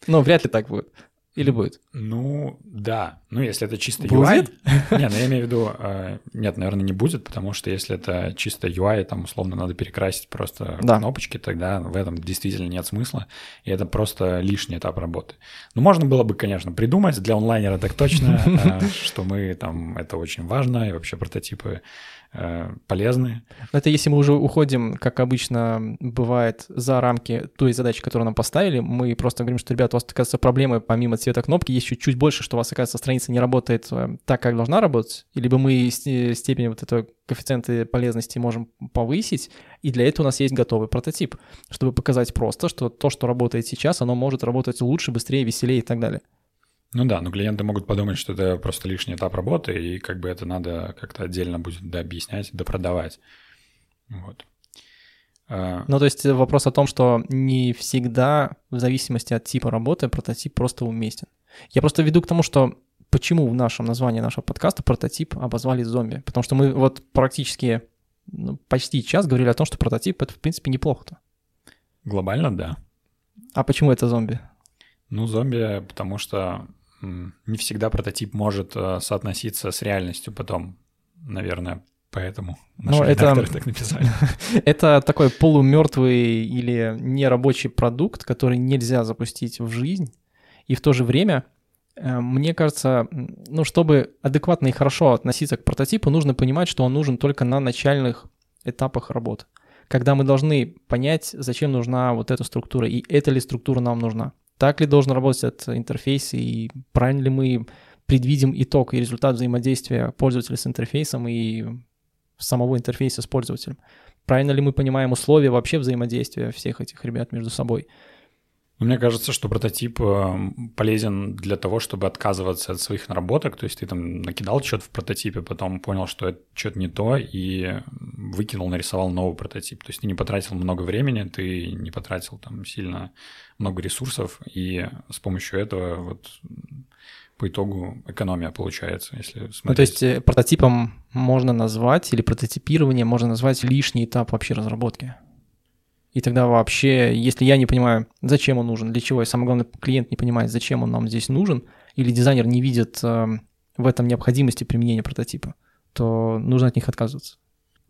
Но вряд ли так будет. Или будет? Ну, да. Ну, если это чисто будет? UI... Нет, ну, я имею в виду... Э, нет, наверное, не будет, потому что если это чисто UI, там, условно, надо перекрасить просто да. кнопочки, тогда в этом действительно нет смысла, и это просто лишний этап работы. Ну, можно было бы, конечно, придумать для онлайнера так точно, э, что мы там... Это очень важно, и вообще прототипы Э, полезны. Это если мы уже уходим, как обычно бывает, за рамки той задачи, которую нам поставили, мы просто говорим, что, ребята, у вас, оказывается, проблемы помимо цвета кнопки, есть чуть-чуть больше, что у вас, оказывается, страница не работает э, так, как должна работать, либо мы степень вот этого коэффициенты полезности можем повысить, и для этого у нас есть готовый прототип, чтобы показать просто, что то, что работает сейчас, оно может работать лучше, быстрее, веселее и так далее. Ну да, но клиенты могут подумать, что это просто лишний этап работы, и как бы это надо как-то отдельно будет дообъяснять, допродавать. Вот. А, ну, то есть вопрос о том, что не всегда, в зависимости от типа работы, прототип просто уместен. Я просто веду к тому, что почему в нашем названии нашего подкаста прототип обозвали зомби. Потому что мы вот практически ну, почти час говорили о том, что прототип — это, в принципе, неплохо-то. Глобально, да. А почему это зомби? Ну, зомби, потому что не всегда прототип может э, соотноситься с реальностью потом, наверное, поэтому наши ну, это, так написали. это такой полумертвый или нерабочий продукт, который нельзя запустить в жизнь, и в то же время э, мне кажется, ну, чтобы адекватно и хорошо относиться к прототипу, нужно понимать, что он нужен только на начальных этапах работы. Когда мы должны понять, зачем нужна вот эта структура, и эта ли структура нам нужна так ли должен работать этот интерфейс, и правильно ли мы предвидим итог и результат взаимодействия пользователя с интерфейсом и самого интерфейса с пользователем. Правильно ли мы понимаем условия вообще взаимодействия всех этих ребят между собой. Мне кажется, что прототип э, полезен для того, чтобы отказываться от своих наработок. То есть ты там накидал что-то в прототипе, потом понял, что это что-то не то, и выкинул, нарисовал новый прототип. То есть ты не потратил много времени, ты не потратил там сильно много ресурсов, и с помощью этого вот по итогу экономия получается, если смотреть. Ну, то есть э, прототипом можно назвать, или прототипирование можно назвать лишний этап вообще разработки. И тогда вообще, если я не понимаю, зачем он нужен, для чего, и самое главное, клиент не понимает, зачем он нам здесь нужен, или дизайнер не видит э, в этом необходимости применения прототипа, то нужно от них отказываться.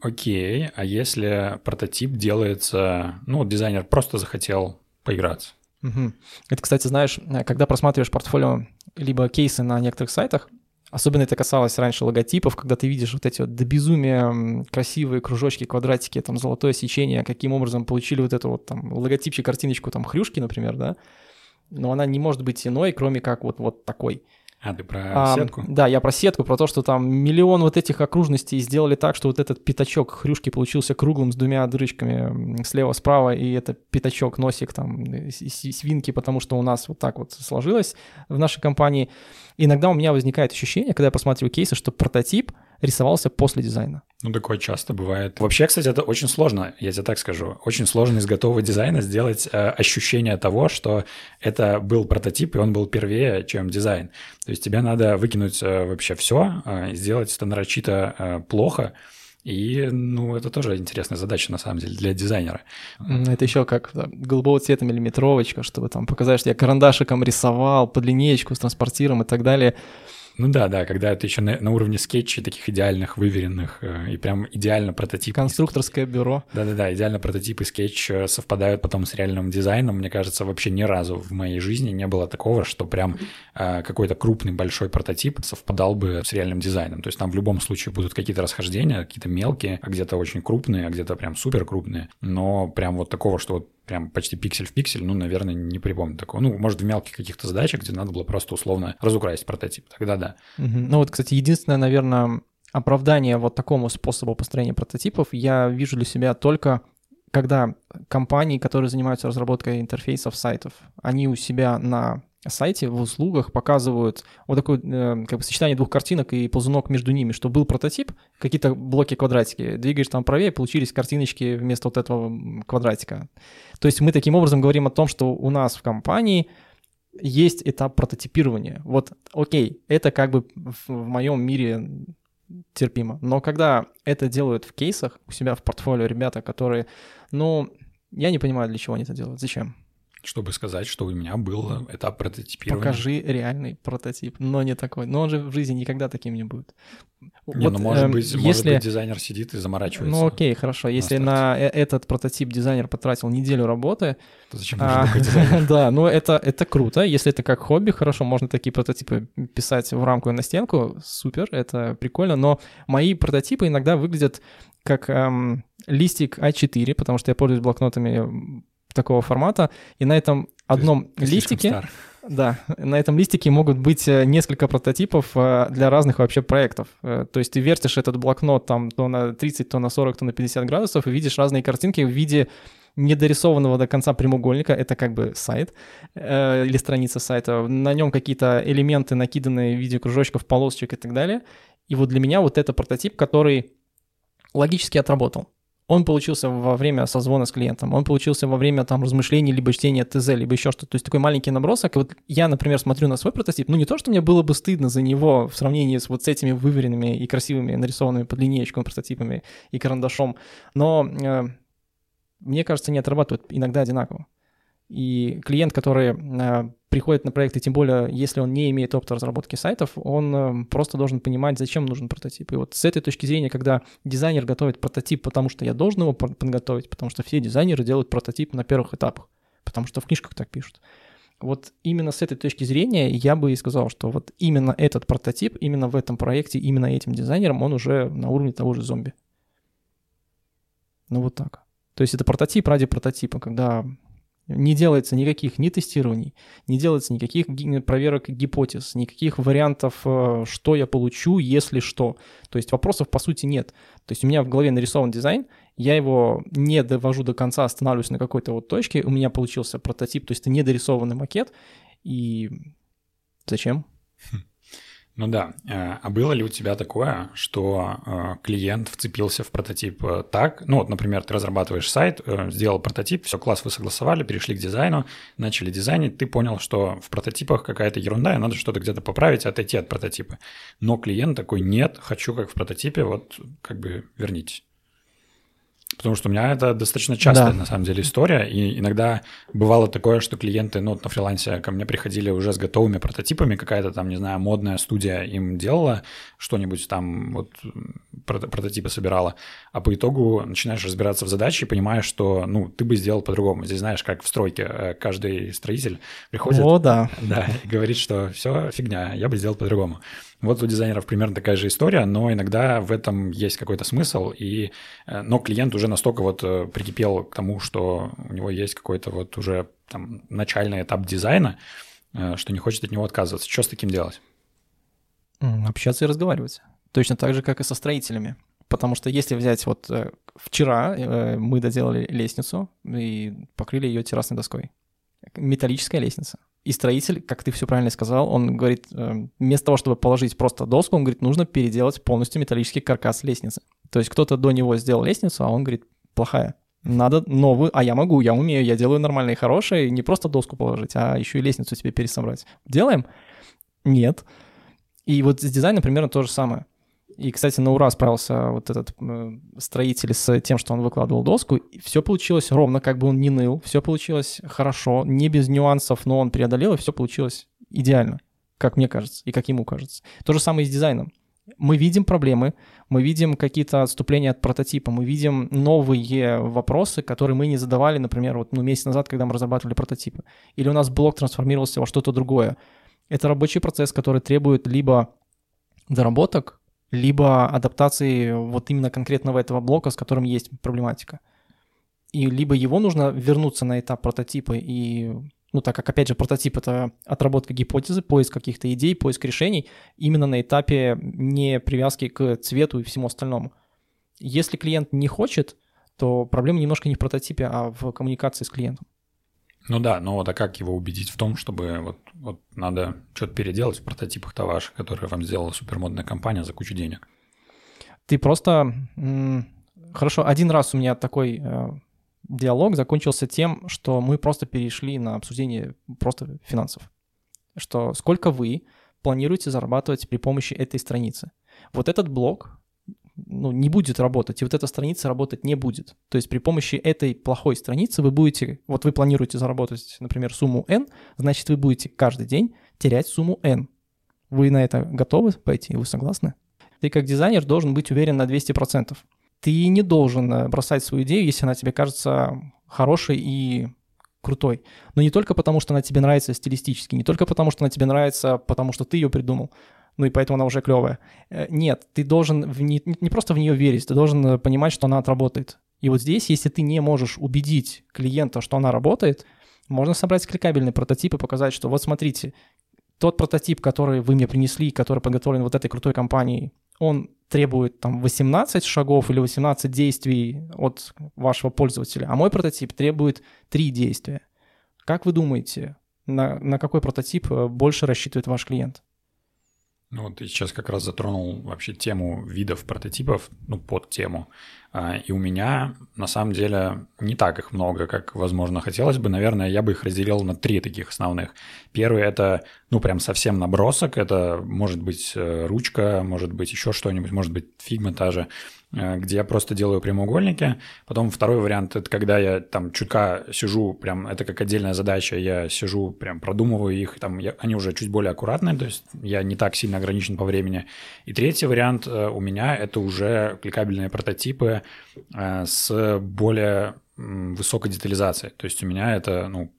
Окей, а если прототип делается, ну, дизайнер просто захотел поиграться? Угу. Это, кстати, знаешь, когда просматриваешь портфолио либо кейсы на некоторых сайтах, Особенно это касалось раньше логотипов, когда ты видишь вот эти вот до безумия красивые кружочки, квадратики, там золотое сечение, каким образом получили вот эту вот там логотипчик, картиночку там хрюшки, например, да, но она не может быть иной, кроме как вот, вот такой. А, ты про а, сетку? Да, я про сетку, про то, что там миллион вот этих окружностей сделали так, что вот этот пятачок хрюшки получился круглым с двумя дырочками слева-справа, и это пятачок, носик там свинки, потому что у нас вот так вот сложилось в нашей компании. Иногда у меня возникает ощущение, когда я просматриваю кейсы, что прототип — рисовался после дизайна. Ну, такое часто бывает. Вообще, кстати, это очень сложно, я тебе так скажу. Очень сложно из готового дизайна сделать э, ощущение того, что это был прототип, и он был первее, чем дизайн. То есть тебе надо выкинуть э, вообще все, э, сделать это нарочито э, плохо, и, ну, это тоже интересная задача, на самом деле, для дизайнера. Это еще как да, голубого цвета миллиметровочка, чтобы там показать, что я карандашиком рисовал под линеечку с транспортиром и так далее. Ну да, да, когда это еще на, на уровне скетчей таких идеальных, выверенных, э, и прям идеально прототип. Конструкторское бюро. Да-да-да, идеально прототип и скетч э, совпадают потом с реальным дизайном. Мне кажется, вообще ни разу в моей жизни не было такого, что прям э, какой-то крупный большой прототип совпадал бы с реальным дизайном. То есть там в любом случае будут какие-то расхождения, какие-то мелкие, а где-то очень крупные, а где-то прям супер крупные. Но прям вот такого, что вот прям почти пиксель в пиксель, ну, наверное, не припомню такого. Ну, может, в мелких каких-то задачах, где надо было просто условно разукрасить прототип. Тогда да. Угу. Ну вот, кстати, единственное, наверное, оправдание вот такому способу построения прототипов я вижу для себя только когда компании, которые занимаются разработкой интерфейсов сайтов, они у себя на сайте в услугах показывают вот такое э, как бы сочетание двух картинок и ползунок между ними, что был прототип, какие-то блоки квадратики, двигаешь там правее, получились картиночки вместо вот этого квадратика. То есть мы таким образом говорим о том, что у нас в компании есть этап прототипирования. Вот, окей, это как бы в, в моем мире терпимо. Но когда это делают в кейсах у себя в портфолио ребята, которые, ну, я не понимаю, для чего они это делают, зачем чтобы сказать, что у меня был этап прототипирования. Покажи реальный прототип, но не такой. Но он же в жизни никогда таким не будет. Не, вот, ну может, э, быть, если... может быть, дизайнер сидит и заморачивается. Ну окей, хорошо. Если на, на э, этот прототип дизайнер потратил неделю работы... То зачем нужен а, такой дизайнер? Да, ну это, это круто. Если это как хобби, хорошо, можно такие прототипы писать в рамку и на стенку. Супер, это прикольно. Но мои прототипы иногда выглядят как эм, листик А4, потому что я пользуюсь блокнотами такого формата, и на этом одном ты, ты листике... Да, на этом листике могут быть э, несколько прототипов э, для разных вообще проектов. Э, то есть ты вертишь этот блокнот там то на 30, то на 40, то на 50 градусов и видишь разные картинки в виде недорисованного до конца прямоугольника, это как бы сайт э, или страница сайта, на нем какие-то элементы накиданные в виде кружочков, полосочек и так далее. И вот для меня вот это прототип, который логически отработал. Он получился во время созвона с клиентом, он получился во время там размышлений, либо чтения ТЗ, либо еще что-то. То есть такой маленький набросок. И вот я, например, смотрю на свой прототип, ну не то, что мне было бы стыдно за него в сравнении с вот с этими выверенными и красивыми нарисованными под линеечкой прототипами и карандашом, но э, мне кажется, не отрабатывают иногда одинаково. И клиент, который э, приходит на проект, и тем более, если он не имеет опыта разработки сайтов, он э, просто должен понимать, зачем нужен прототип. И вот с этой точки зрения, когда дизайнер готовит прототип, потому что я должен его подготовить, потому что все дизайнеры делают прототип на первых этапах, потому что в книжках так пишут. Вот именно с этой точки зрения я бы и сказал, что вот именно этот прототип, именно в этом проекте, именно этим дизайнером, он уже на уровне того же зомби. Ну вот так. То есть это прототип ради прототипа, когда не делается никаких ни тестирований, не делается никаких проверок гипотез, никаких вариантов, э, что я получу, если что. То есть вопросов по сути нет. То есть у меня в голове нарисован дизайн, я его не довожу до конца, останавливаюсь на какой-то вот точке, у меня получился прототип, то есть это недорисованный макет, и зачем? Ну да. Э, а было ли у тебя такое, что э, клиент вцепился в прототип э, так? Ну вот, например, ты разрабатываешь сайт, сделал прототип, все, класс, вы согласовали, перешли к дизайну, начали дизайнить, ты понял, что в прототипах какая-то ерунда, и надо что-то где-то поправить, отойти от прототипа. Но клиент такой, нет, хочу как в прототипе, вот как бы вернитесь. Потому что у меня это достаточно частая, да. на самом деле, история. И иногда бывало такое, что клиенты, ну, на фрилансе ко мне приходили уже с готовыми прототипами, какая-то там, не знаю, модная студия им делала что-нибудь там, вот прототипы собирала, а по итогу начинаешь разбираться в задаче и понимаешь, что, ну, ты бы сделал по-другому. Здесь знаешь, как в стройке э, каждый строитель приходит... О, да. Да, и говорит, что все фигня, я бы сделал по-другому. Вот у дизайнеров примерно такая же история, но иногда в этом есть какой-то смысл, и, э, но клиент уже настолько вот э, прикипел к тому, что у него есть какой-то вот уже там начальный этап дизайна, что не хочет от него отказываться. Что с таким делать? Общаться и разговаривать. Точно так же, как и со строителями. Потому что если взять вот э, вчера э, мы доделали лестницу и покрыли ее террасной доской. Металлическая лестница. И строитель, как ты все правильно сказал, он говорит, э, вместо того, чтобы положить просто доску, он говорит, нужно переделать полностью металлический каркас лестницы. То есть кто-то до него сделал лестницу, а он говорит, плохая. Надо новую, а я могу, я умею, я делаю нормальные, хорошие, не просто доску положить, а еще и лестницу тебе пересобрать. Делаем? Нет. И вот с дизайном примерно то же самое. И, кстати, на ура справился вот этот э, строитель с тем, что он выкладывал доску. И все получилось ровно, как бы он не ныл. Все получилось хорошо, не без нюансов, но он преодолел, и все получилось идеально, как мне кажется, и как ему кажется. То же самое и с дизайном. Мы видим проблемы, мы видим какие-то отступления от прототипа, мы видим новые вопросы, которые мы не задавали, например, вот ну, месяц назад, когда мы разрабатывали прототипы. Или у нас блок трансформировался во что-то другое. Это рабочий процесс, который требует либо доработок, либо адаптации вот именно конкретного этого блока, с которым есть проблематика. И либо его нужно вернуться на этап прототипа и ну, так как, опять же, прототип — это отработка гипотезы, поиск каких-то идей, поиск решений именно на этапе не привязки к цвету и всему остальному. Если клиент не хочет, то проблема немножко не в прототипе, а в коммуникации с клиентом. Ну да, но вот а как его убедить в том, чтобы вот, вот надо что-то переделать в прототипах-то ваших, которые вам сделала супермодная компания за кучу денег? Ты просто... Хорошо, один раз у меня такой э, диалог закончился тем, что мы просто перешли на обсуждение просто финансов. Что сколько вы планируете зарабатывать при помощи этой страницы. Вот этот блок ну, не будет работать, и вот эта страница работать не будет. То есть при помощи этой плохой страницы вы будете, вот вы планируете заработать, например, сумму n, значит, вы будете каждый день терять сумму n. Вы на это готовы пойти? Вы согласны? Ты как дизайнер должен быть уверен на 200%. Ты не должен э, бросать свою идею, если она тебе кажется хорошей и крутой. Но не только потому, что она тебе нравится стилистически, не только потому, что она тебе нравится, потому что ты ее придумал, ну и поэтому она уже клевая. Э, нет, ты должен в не, не просто в нее верить, ты должен э, понимать, что она отработает. И вот здесь, если ты не можешь убедить клиента, что она работает, можно собрать кликабельный прототип и показать, что вот смотрите, тот прототип, который вы мне принесли, который подготовлен вот этой крутой компанией, он требует там 18 шагов или 18 действий от вашего пользователя, а мой прототип требует 3 действия. Как вы думаете, на, на какой прототип э, больше рассчитывает ваш клиент? Ну вот ты сейчас как раз затронул вообще тему видов прототипов, ну под тему. А, и у меня на самом деле не так их много, как, возможно, хотелось бы. Наверное, я бы их разделил на три таких основных. Первый – это, ну, прям совсем набросок. Это может быть э, ручка, может быть еще что-нибудь, может быть Figma та же. Э, где я просто делаю прямоугольники. Потом второй вариант – это когда я там чутка сижу, прям это как отдельная задача, я сижу, прям продумываю их, там я, они уже чуть более аккуратные, то есть я не так сильно ограничен по времени. И третий вариант э, у меня – это уже кликабельные прототипы э, с более высокой детализацией. То есть у меня это, ну,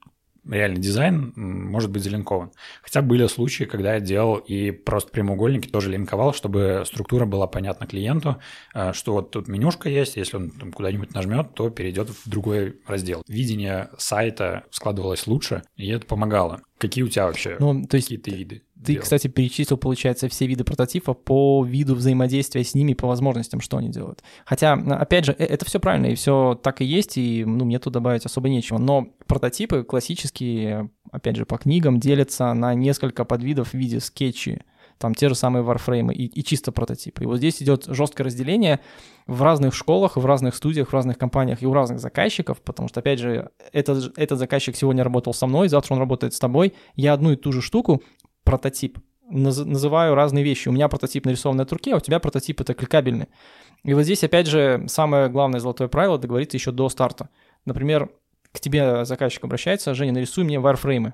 реальный дизайн может быть залинкован. Хотя были случаи, когда я делал и просто прямоугольники тоже линковал, чтобы структура была понятна клиенту, э, что вот тут менюшка есть, если он куда-нибудь нажмет, то перейдет в другой раздел. Видение сайта складывалось лучше, и это помогало. Какие у тебя вообще ну, то есть какие-то виды? Ты, делал? кстати, перечислил, получается, все виды прототипа по виду взаимодействия с ними, по возможностям, что они делают. Хотя, опять же, э, это все правильно, и все так и есть, и ну, мне тут добавить особо нечего. Но прототипы классические, опять же, по книгам делятся на несколько подвидов в виде скетчи, там те же самые варфреймы и, и чисто прототипы. И вот здесь идет жесткое разделение в разных школах, в разных студиях, в разных компаниях и у разных заказчиков, потому что, опять же, этот, этот заказчик сегодня работал со мной, завтра он работает с тобой. Я одну и ту же штуку, прототип, наз, называю разные вещи. У меня прототип нарисован на турке, а у тебя прототип это кликабельный. И вот здесь, опять же, самое главное золотое правило договориться еще до старта. Например, к тебе заказчик обращается, Женя, нарисуй мне варфреймы.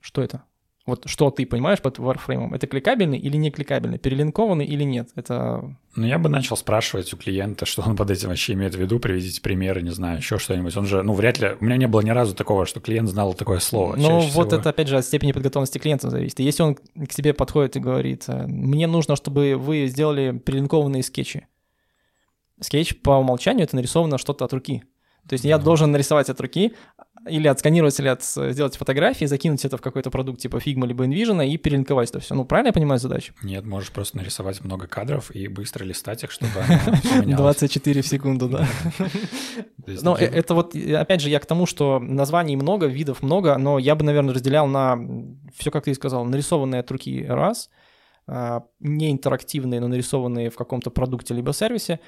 Что это? Вот что ты понимаешь под Warframe? Это кликабельный или не кликабельный? Перелинкованный или нет? Это... Ну, я бы начал спрашивать у клиента, что он под этим вообще имеет в виду, приведите примеры, не знаю, еще что-нибудь. Он же, ну, вряд ли... У меня не было ни разу такого, что клиент знал такое слово. Ну, вот всего. это, опять же, от степени подготовленности клиента зависит. И если он к тебе подходит и говорит, э, мне нужно, чтобы вы сделали перелинкованные скетчи. Скетч по умолчанию — это нарисовано что-то от руки. То есть я должен нарисовать от руки, или отсканировать, или от, сделать фотографии, закинуть это в какой-то продукт типа Figma либо InVision и перелинковать это все. Ну, правильно я понимаю задачу? Нет, можешь просто нарисовать много кадров и быстро листать их, чтобы 24 в секунду, да. Но э, это вот, опять же, я к тому, что названий много, видов много, но я бы, наверное, разделял на все, как ты сказал, нарисованные от руки раз, а, не интерактивные, но нарисованные в каком-то продукте либо сервисе,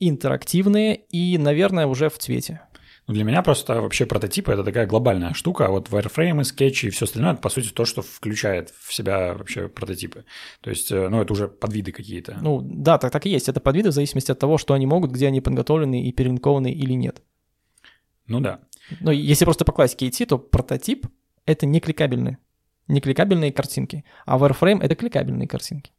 интерактивные и, наверное, уже в цвете. Ну, для меня просто вообще прототипы — это такая глобальная штука, а вот wireframe, скетчи и все остальное — это, по сути, то, что включает в себя вообще прототипы. То есть, э, ну, это уже подвиды какие-то. Ну, да, так, так и есть. Это подвиды в зависимости от того, что они могут, где они подготовлены и перелинкованы или нет. Ну да. Но если просто по классике идти, то прототип — это не кликабельные, не кликабельные картинки, а wireframe — это кликабельные картинки.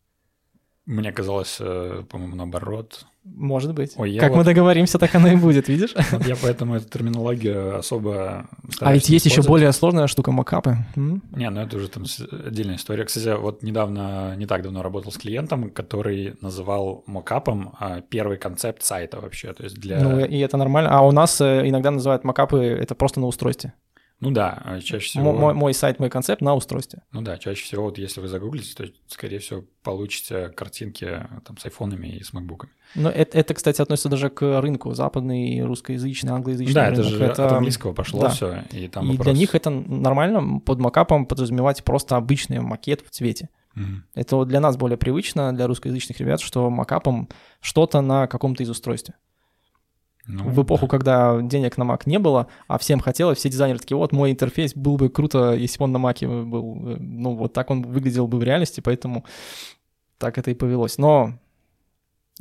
Мне казалось, э, по-моему, наоборот. Может быть. Ой, как вот... мы договоримся, так оно и будет, видишь? Я поэтому эту терминологию особо А ведь есть еще более сложная штука макапы. Не, ну это уже там отдельная история. Кстати, вот недавно, не так давно работал с клиентом, который называл макапом а, первый концепт сайта вообще. То есть для... Ну и это нормально. А у нас э, иногда называют макапы это просто на устройстве. Ну да, а чаще всего... Мой, мой сайт, мой концепт на устройстве. Ну да, чаще всего, вот если вы загуглите, то, скорее всего, получите картинки там с айфонами и с макбуками. Но это, это, кстати, относится даже к рынку, западный, русскоязычный, англоязычный Да, рынок. это же это... от английского пошло да. все, и там И вопрос... для них это нормально под макапом подразумевать просто обычный макет в цвете. Угу. Это вот для нас более привычно, для русскоязычных ребят, что макапом что-то на каком-то из устройств. Ну, в эпоху, да. когда денег на Mac не было, а всем хотелось, все дизайнеры такие, вот мой интерфейс был бы круто, если бы он на Mac был. Ну, вот так он выглядел бы в реальности, поэтому так это и повелось. Но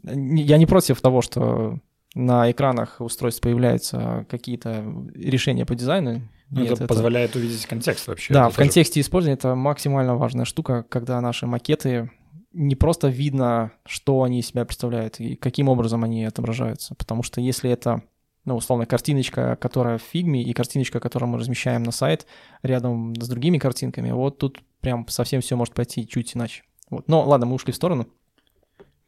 я не против того, что на экранах устройств появляются какие-то решения по дизайну. Ну, Нет, это, это позволяет увидеть контекст вообще. Да, это в тоже... контексте использования это максимально важная штука, когда наши макеты не просто видно, что они из себя представляют и каким образом они отображаются. Потому что если это, ну, условно, картиночка, которая в фигме, и картиночка, которую мы размещаем на сайт рядом с другими картинками, вот тут прям совсем все может пойти чуть иначе. Вот. Но ладно, мы ушли в сторону.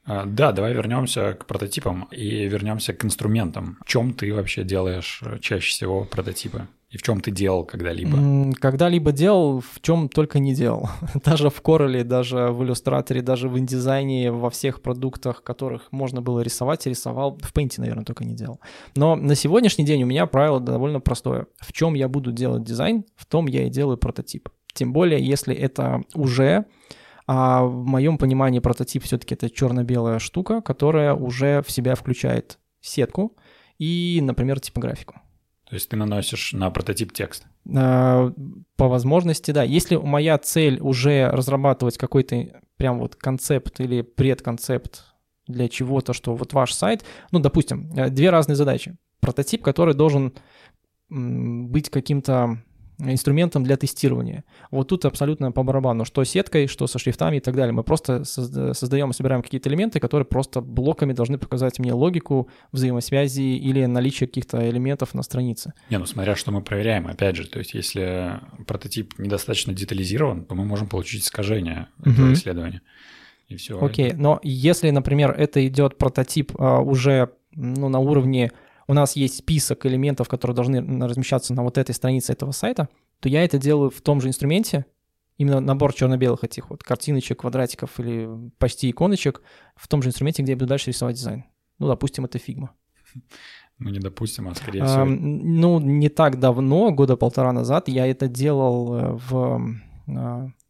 А, да, давай вернемся к прототипам и вернемся к инструментам. В чем ты вообще делаешь чаще всего прототипы? И в чем ты делал когда-либо? Когда-либо делал, в чем только не делал. даже в Corel, даже в иллюстраторе, даже в индизайне, во всех продуктах, которых можно было рисовать, рисовал. В Paint, наверное, только не делал. Но на сегодняшний день у меня правило довольно простое. В чем я буду делать дизайн, в том я и делаю прототип. Тем более, если это уже а в моем понимании прототип все-таки это черно-белая штука, которая уже в себя включает сетку и, например, типографику. То есть ты наносишь на прототип текст? А, по возможности, да. Если моя цель уже разрабатывать какой-то прям вот концепт или предконцепт для чего-то, что вот ваш сайт, ну, допустим, э, две разные задачи. Прототип, который должен быть каким-то инструментом для тестирования. Вот тут абсолютно по барабану, что сеткой, что со шрифтами и так далее. Мы просто создаем и собираем какие-то элементы, которые просто блоками должны показать мне логику взаимосвязи или наличие каких-то элементов на странице. Не, ну смотря что мы проверяем, опять же, то есть если прототип недостаточно детализирован, то мы можем получить искажение этого угу. исследования. И все. Окей, но если, например, это идет прототип а, уже ну, на уровне у нас есть список элементов, которые должны размещаться на вот этой странице этого сайта, то я это делаю в том же инструменте, именно набор черно-белых этих вот картиночек, квадратиков или почти иконочек в том же инструменте, где я буду дальше рисовать дизайн. Ну, допустим, это Figma. Ну, не допустим, а скорее всего. А, ну, не так давно, года полтора назад, я это делал э, в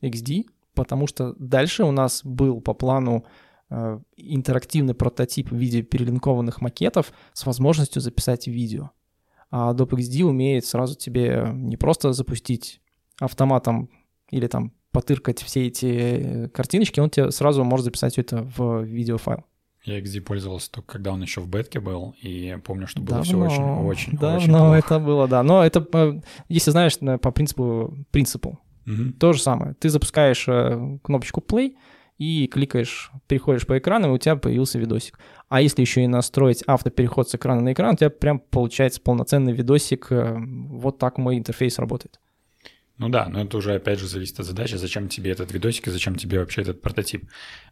XD, потому что дальше у нас был по плану интерактивный прототип в виде перелинкованных макетов с возможностью записать видео. А Adobe XD умеет сразу тебе не просто запустить автоматом или там потыркать все эти э, картиночки, он тебе сразу может записать все это в видеофайл. Я XD пользовался только когда он еще в бетке был, и помню, что было давно, все очень, очень, давно очень плохо. это было, да. Но это, э, если знаешь, по принципу, принципу, Мгм. То же самое. Ты запускаешь э, кнопочку play и кликаешь, переходишь по экрану, и у тебя появился видосик. А если еще и настроить автопереход с экрана на экран, у тебя прям получается полноценный видосик. э, Вот так мой интерфейс работает. Ну да, но это уже опять же зависит от задачи, зачем тебе этот видосик и зачем тебе вообще этот прототип.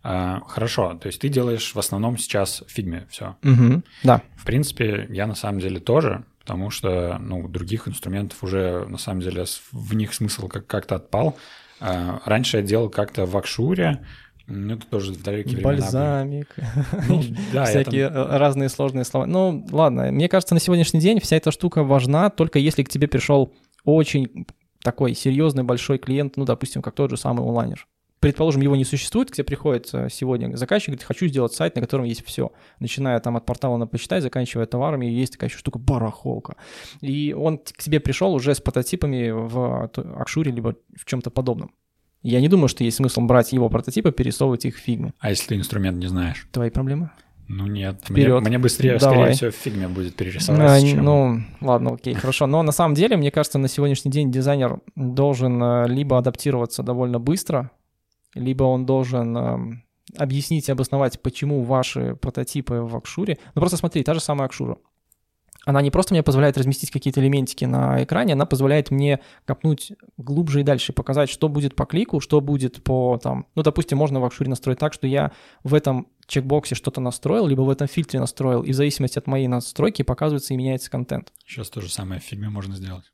А, хорошо, то есть ты делаешь в основном сейчас в фигме все. Мгм. Да. В принципе, я на самом деле тоже, потому что ну, других инструментов уже на самом деле в них смысл как- как-то отпал. А, раньше я делал как-то в Акшуре, ну это тоже в далекие времена. Бальзамик. Ну, да, Всякие там- э, разные сложные слова. Ну, ладно, мне кажется, на сегодняшний день вся эта штука важна только если к тебе пришел очень такой серьезный большой клиент, ну, допустим, как тот же самый онлайнер. Предположим, его не существует, к тебе приходит э, сегодня заказчик, говорит, хочу сделать сайт, на котором есть все. Начиная там от портала на почитай, заканчивая товарами, и есть такая еще штука барахолка. И он к тебе пришел уже с прототипами в т- Акшуре, либо в чем-то подобном. Я не думаю, что есть смысл брать его прототипы, перерисовывать их в фигму. А если ты инструмент не знаешь? Твои проблемы? Ну нет, Вперед. Мне, мне быстрее, Давай. скорее всего, в фигме будет перерисовать, А, чем- Ну, ладно, окей, хорошо. Но на самом деле, мне кажется, на сегодняшний день дизайнер должен э, либо адаптироваться довольно быстро, либо он должен эм, объяснить и обосновать, почему ваши прототипы в Акшуре. Ну, просто смотри, та же самая Акшура. Она не просто мне позволяет разместить какие-то элементики на экране, она позволяет мне копнуть глубже и дальше, показать, что будет по клику, что будет по там... Ну, допустим, можно в Акшуре настроить так, что я в этом чекбоксе что-то настроил, либо в этом фильтре настроил, и в зависимости от моей настройки показывается и меняется контент. Сейчас то же самое в фигме можно сделать.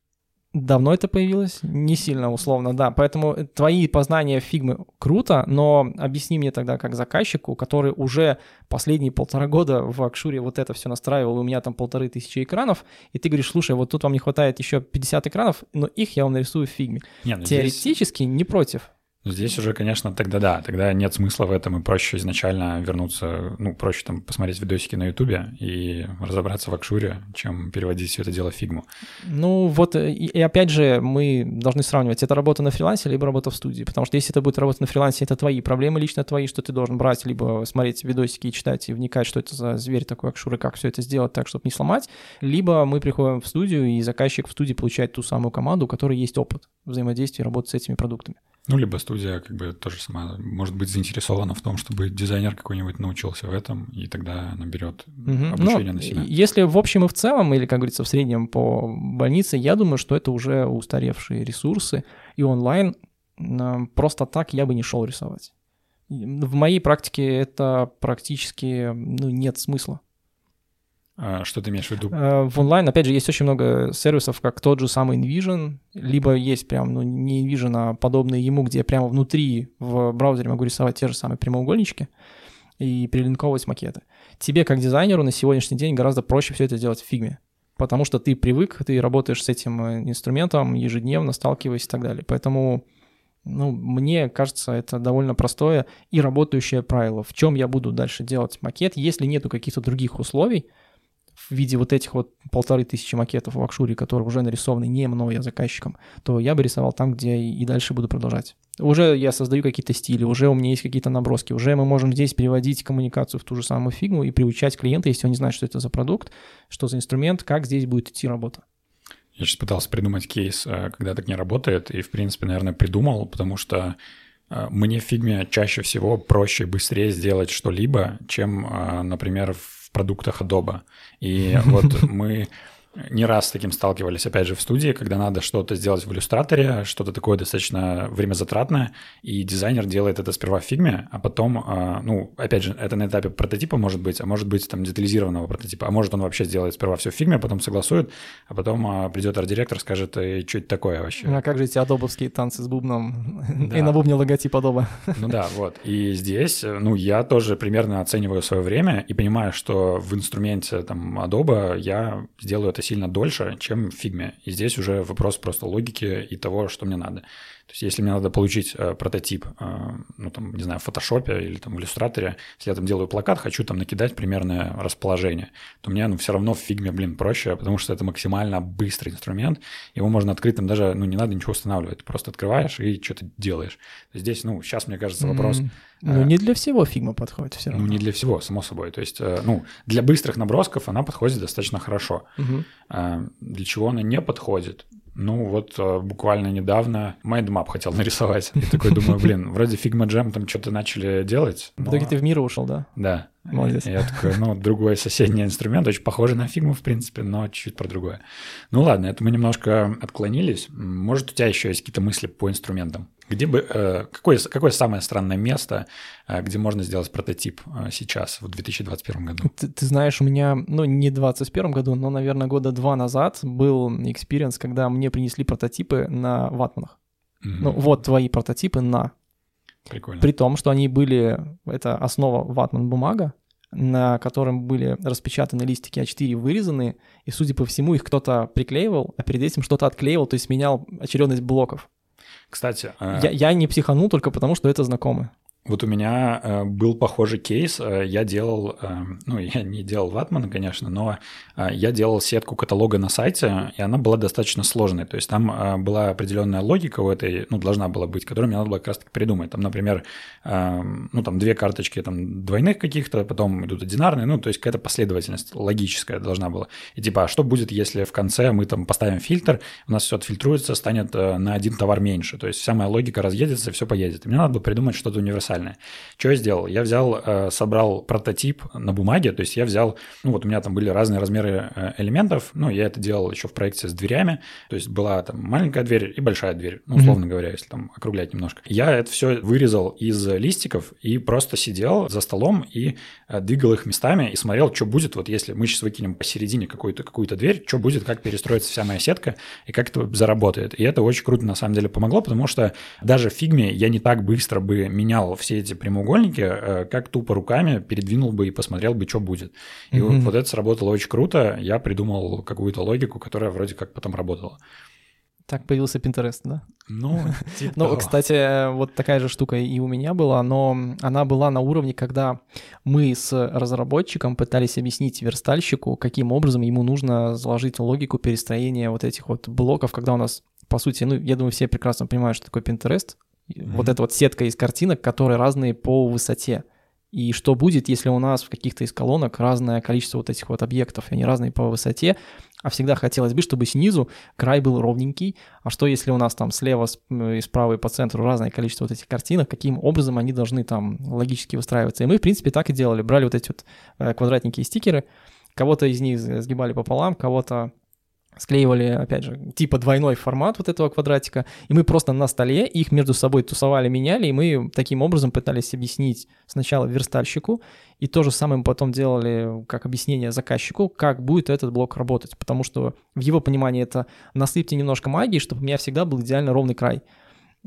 Давно это появилось? Не сильно, условно, да. Поэтому твои познания фигмы круто, но объясни мне тогда как заказчику, который уже последние полтора года в Акшуре вот это все настраивал, и у меня там полторы тысячи экранов, и ты говоришь, слушай, вот тут вам не хватает еще 50 экранов, но их я вам нарисую в фигме. Не, ну здесь- Теоретически не против. Здесь уже, конечно, тогда да, тогда нет смысла в этом, и проще изначально вернуться, ну, проще там посмотреть видосики на Ютубе и разобраться в Акшуре, чем переводить все это дело в фигму. Ну вот, э, и, и опять же, мы должны сравнивать, это работа на фрилансе, либо работа в студии, потому что если это будет работа на фрилансе, это твои проблемы лично твои, что ты должен брать, либо смотреть видосики и читать, и вникать, что это за зверь такой Акшур, и как все это сделать так, чтобы не сломать, либо мы приходим в студию, и заказчик в студии получает ту самую команду, у которой есть опыт взаимодействия, работы с этими продуктами. Ну, либо студия как бы тоже сама может быть заинтересована в том, чтобы дизайнер какой-нибудь научился в этом, и тогда наберет Мгм. обучение Ну, на себя. Если в общем и в целом, или, как говорится, в среднем по больнице, я думаю, что это уже устаревшие ресурсы, и онлайн м, просто так я бы не шел рисовать. В моей практике это практически ну, нет смысла. А что ты имеешь в виду? Э, В онлайн, опять же, есть очень много сервисов, как тот же самый InVision, либо есть прям, ну, не InVision, а подобные ему, где я прямо внутри в браузере могу рисовать те же самые прямоугольнички и перелинковывать макеты. Тебе, как дизайнеру, на сегодняшний день гораздо проще все это делать в фигме, потому что ты привык, ты работаешь с этим э, инструментом ежедневно, сталкиваясь и так далее. Поэтому ну, мне кажется, это довольно простое и работающее правило. В чем я буду дальше делать макет, если нету каких-то других условий, в виде вот этих вот полторы тысячи макетов в Акшуре, которые уже нарисованы не мной, а заказчиком, то я бы рисовал там, где и дальше буду продолжать. Уже я создаю какие-то стили, уже у меня есть какие-то наброски, уже мы можем здесь переводить коммуникацию в ту же самую фигму и приучать клиента, если он не знает, что это за продукт, что за инструмент, как здесь будет идти работа. Я сейчас пытался придумать кейс, э, когда так не работает, и, в принципе, наверное, придумал, потому что э, мне в фигме чаще всего проще и быстрее сделать что-либо, чем, э, например, в продуктах Adobe. И вот мы не раз с таким сталкивались, опять же, в студии, когда надо что-то сделать в иллюстраторе, что-то такое достаточно времязатратное, и дизайнер делает это сперва в фигме, а потом, а, ну, опять же, это на этапе прототипа может быть, а может быть там детализированного прототипа, а может он вообще сделает сперва все в фигме, а потом согласует, а потом а, придет арт-директор, скажет, «Э, что это такое вообще? А как же эти адобовские танцы с бубном Да. и на бубне логотип Adobe? Ну да, вот. И здесь, ну, я тоже примерно оцениваю свое время и понимаю, что в инструменте там Adobe я сделаю это сильно дольше, чем в фигме. И здесь уже вопрос просто логики и того, что мне надо. То есть если мне надо получить э, прототип, э, ну, там, не знаю, в фотошопе или там в иллюстраторе, если я там делаю плакат, хочу там накидать примерное расположение, то мне, ну, все равно в фигме, блин, проще, потому что это максимально быстрый инструмент, его можно открыть, там даже, ну, не надо ничего устанавливать, ты просто открываешь и что-то делаешь. Здесь, ну, сейчас, мне кажется, вопрос, М, Ну, не для всего фигма подходит все ну, равно. не для всего, само собой. То есть, э, ну, для быстрых набросков она подходит достаточно хорошо. А Для чего она не подходит? Ну вот э, буквально недавно mind map хотел нарисовать. И такой думаю, блин, вроде Figma Jam там что-то начали делать. В итоге ты в Miro ушел, да? Да. Молодец. Я такой, ну, другой соседний инструмент, очень похожий на фигму, в принципе, но чуть-чуть про другое. Ну ладно, это мы немножко отклонились. Может, у тебя еще есть какие-то мысли по инструментам? Где бы, э, какое, какое самое странное место, э, где можно сделать прототип э, сейчас, в 2021 году? Ты, ты знаешь, у меня, ну, не в 2021 году, но, наверное, года два назад был experience, когда мне принесли прототипы на ватманах. Mm-hmm. Ну, вот твои прототипы на Прикольно. При том, что они были, это основа ватман бумага, на котором были распечатаны листики А4 вырезаны, и, судя по всему, их кто-то приклеивал, а перед этим что-то отклеивал, то есть менял очередность блоков. Кстати... Э... Я, я не психанул только потому, что это знакомы. Вот у меня э, был похожий кейс. Э, я делал, э, ну, я не делал ватмана, конечно, но э, я делал сетку каталога на сайте, и она была достаточно сложной. То есть там э, была определенная логика у этой, ну, должна была быть, которую мне надо было как раз таки придумать. Там, например, э, ну, там две карточки там двойных каких-то, потом идут одинарные, ну, то есть какая-то последовательность логическая должна была. И типа, а что будет, если в конце мы там поставим фильтр, у нас все отфильтруется, станет э, на один товар меньше. То есть вся моя логика разъедется, все поедет. И мне надо было придумать что-то универсальное универсальное. Что я сделал? Я взял, э, собрал прототип на бумаге, то есть я взял, ну вот у меня там были разные размеры э, элементов, ну я это делал еще в проекте с дверями, то есть была там маленькая дверь и большая дверь, ну условно mm-hmm. говоря, если там округлять немножко. Я это все вырезал из листиков и просто сидел за столом и э, двигал их местами и смотрел, что будет, вот если мы сейчас выкинем посередине какую-то какую-то дверь, что будет, как перестроится вся моя сетка и как это заработает. И это очень круто на самом деле помогло, потому что даже в фигме я не так быстро бы менял все эти прямоугольники, э, как тупо руками передвинул бы и посмотрел бы, что будет. И mm-hmm. вот это сработало очень круто. Я придумал какую-то логику, которая вроде как потом работала. Так появился Pinterest, да? Ну, типа Ну, кстати, вот такая же штука и у меня была, но она была на уровне, когда мы с разработчиком пытались объяснить верстальщику, каким образом ему нужно заложить логику перестроения вот этих вот блоков, когда у нас, по сути, ну, я думаю, все прекрасно понимают, что такое Pinterest, Mm-hmm. Вот эта вот сетка из картинок, которые разные по высоте. И что будет, если у нас в каких-то из колонок разное количество вот этих вот объектов, и они разные по высоте, а всегда хотелось бы, чтобы снизу край был ровненький, а что если у нас там слева и справа и по центру разное количество вот этих картинок, каким образом они должны там логически выстраиваться. И мы, в принципе, так и делали. Брали вот эти вот э, квадратненькие стикеры, кого-то из них сгибали пополам, кого-то склеивали, опять же, типа двойной формат вот этого квадратика, и мы просто на столе их между собой тусовали, меняли, и мы таким образом пытались объяснить сначала верстальщику, и то же самое мы потом делали как объяснение заказчику, как будет этот блок работать, потому что в его понимании это насыпьте немножко магии, чтобы у меня всегда был идеально ровный край.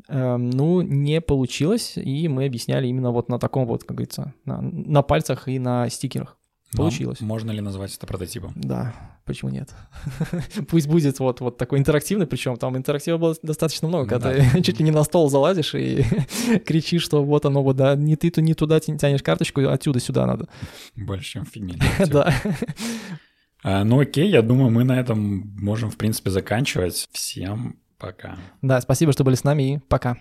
Эм, ну, не получилось, и мы объясняли именно вот на таком вот, как говорится, на, на пальцах и на стикерах. Получилось. Но можно ли назвать это прототипом? Да, почему нет? Пусть будет вот, вот такой интерактивный, причем там интерактива было достаточно много, ну, когда да. ты чуть ли не на стол залазишь и кричишь, что вот оно вот, да, не ты, то не туда тянешь карточку, отсюда сюда надо. Больше, чем в фигне. Да. А, ну окей, я думаю, мы на этом можем, в принципе, заканчивать. Всем пока. Да, спасибо, что были с нами и пока.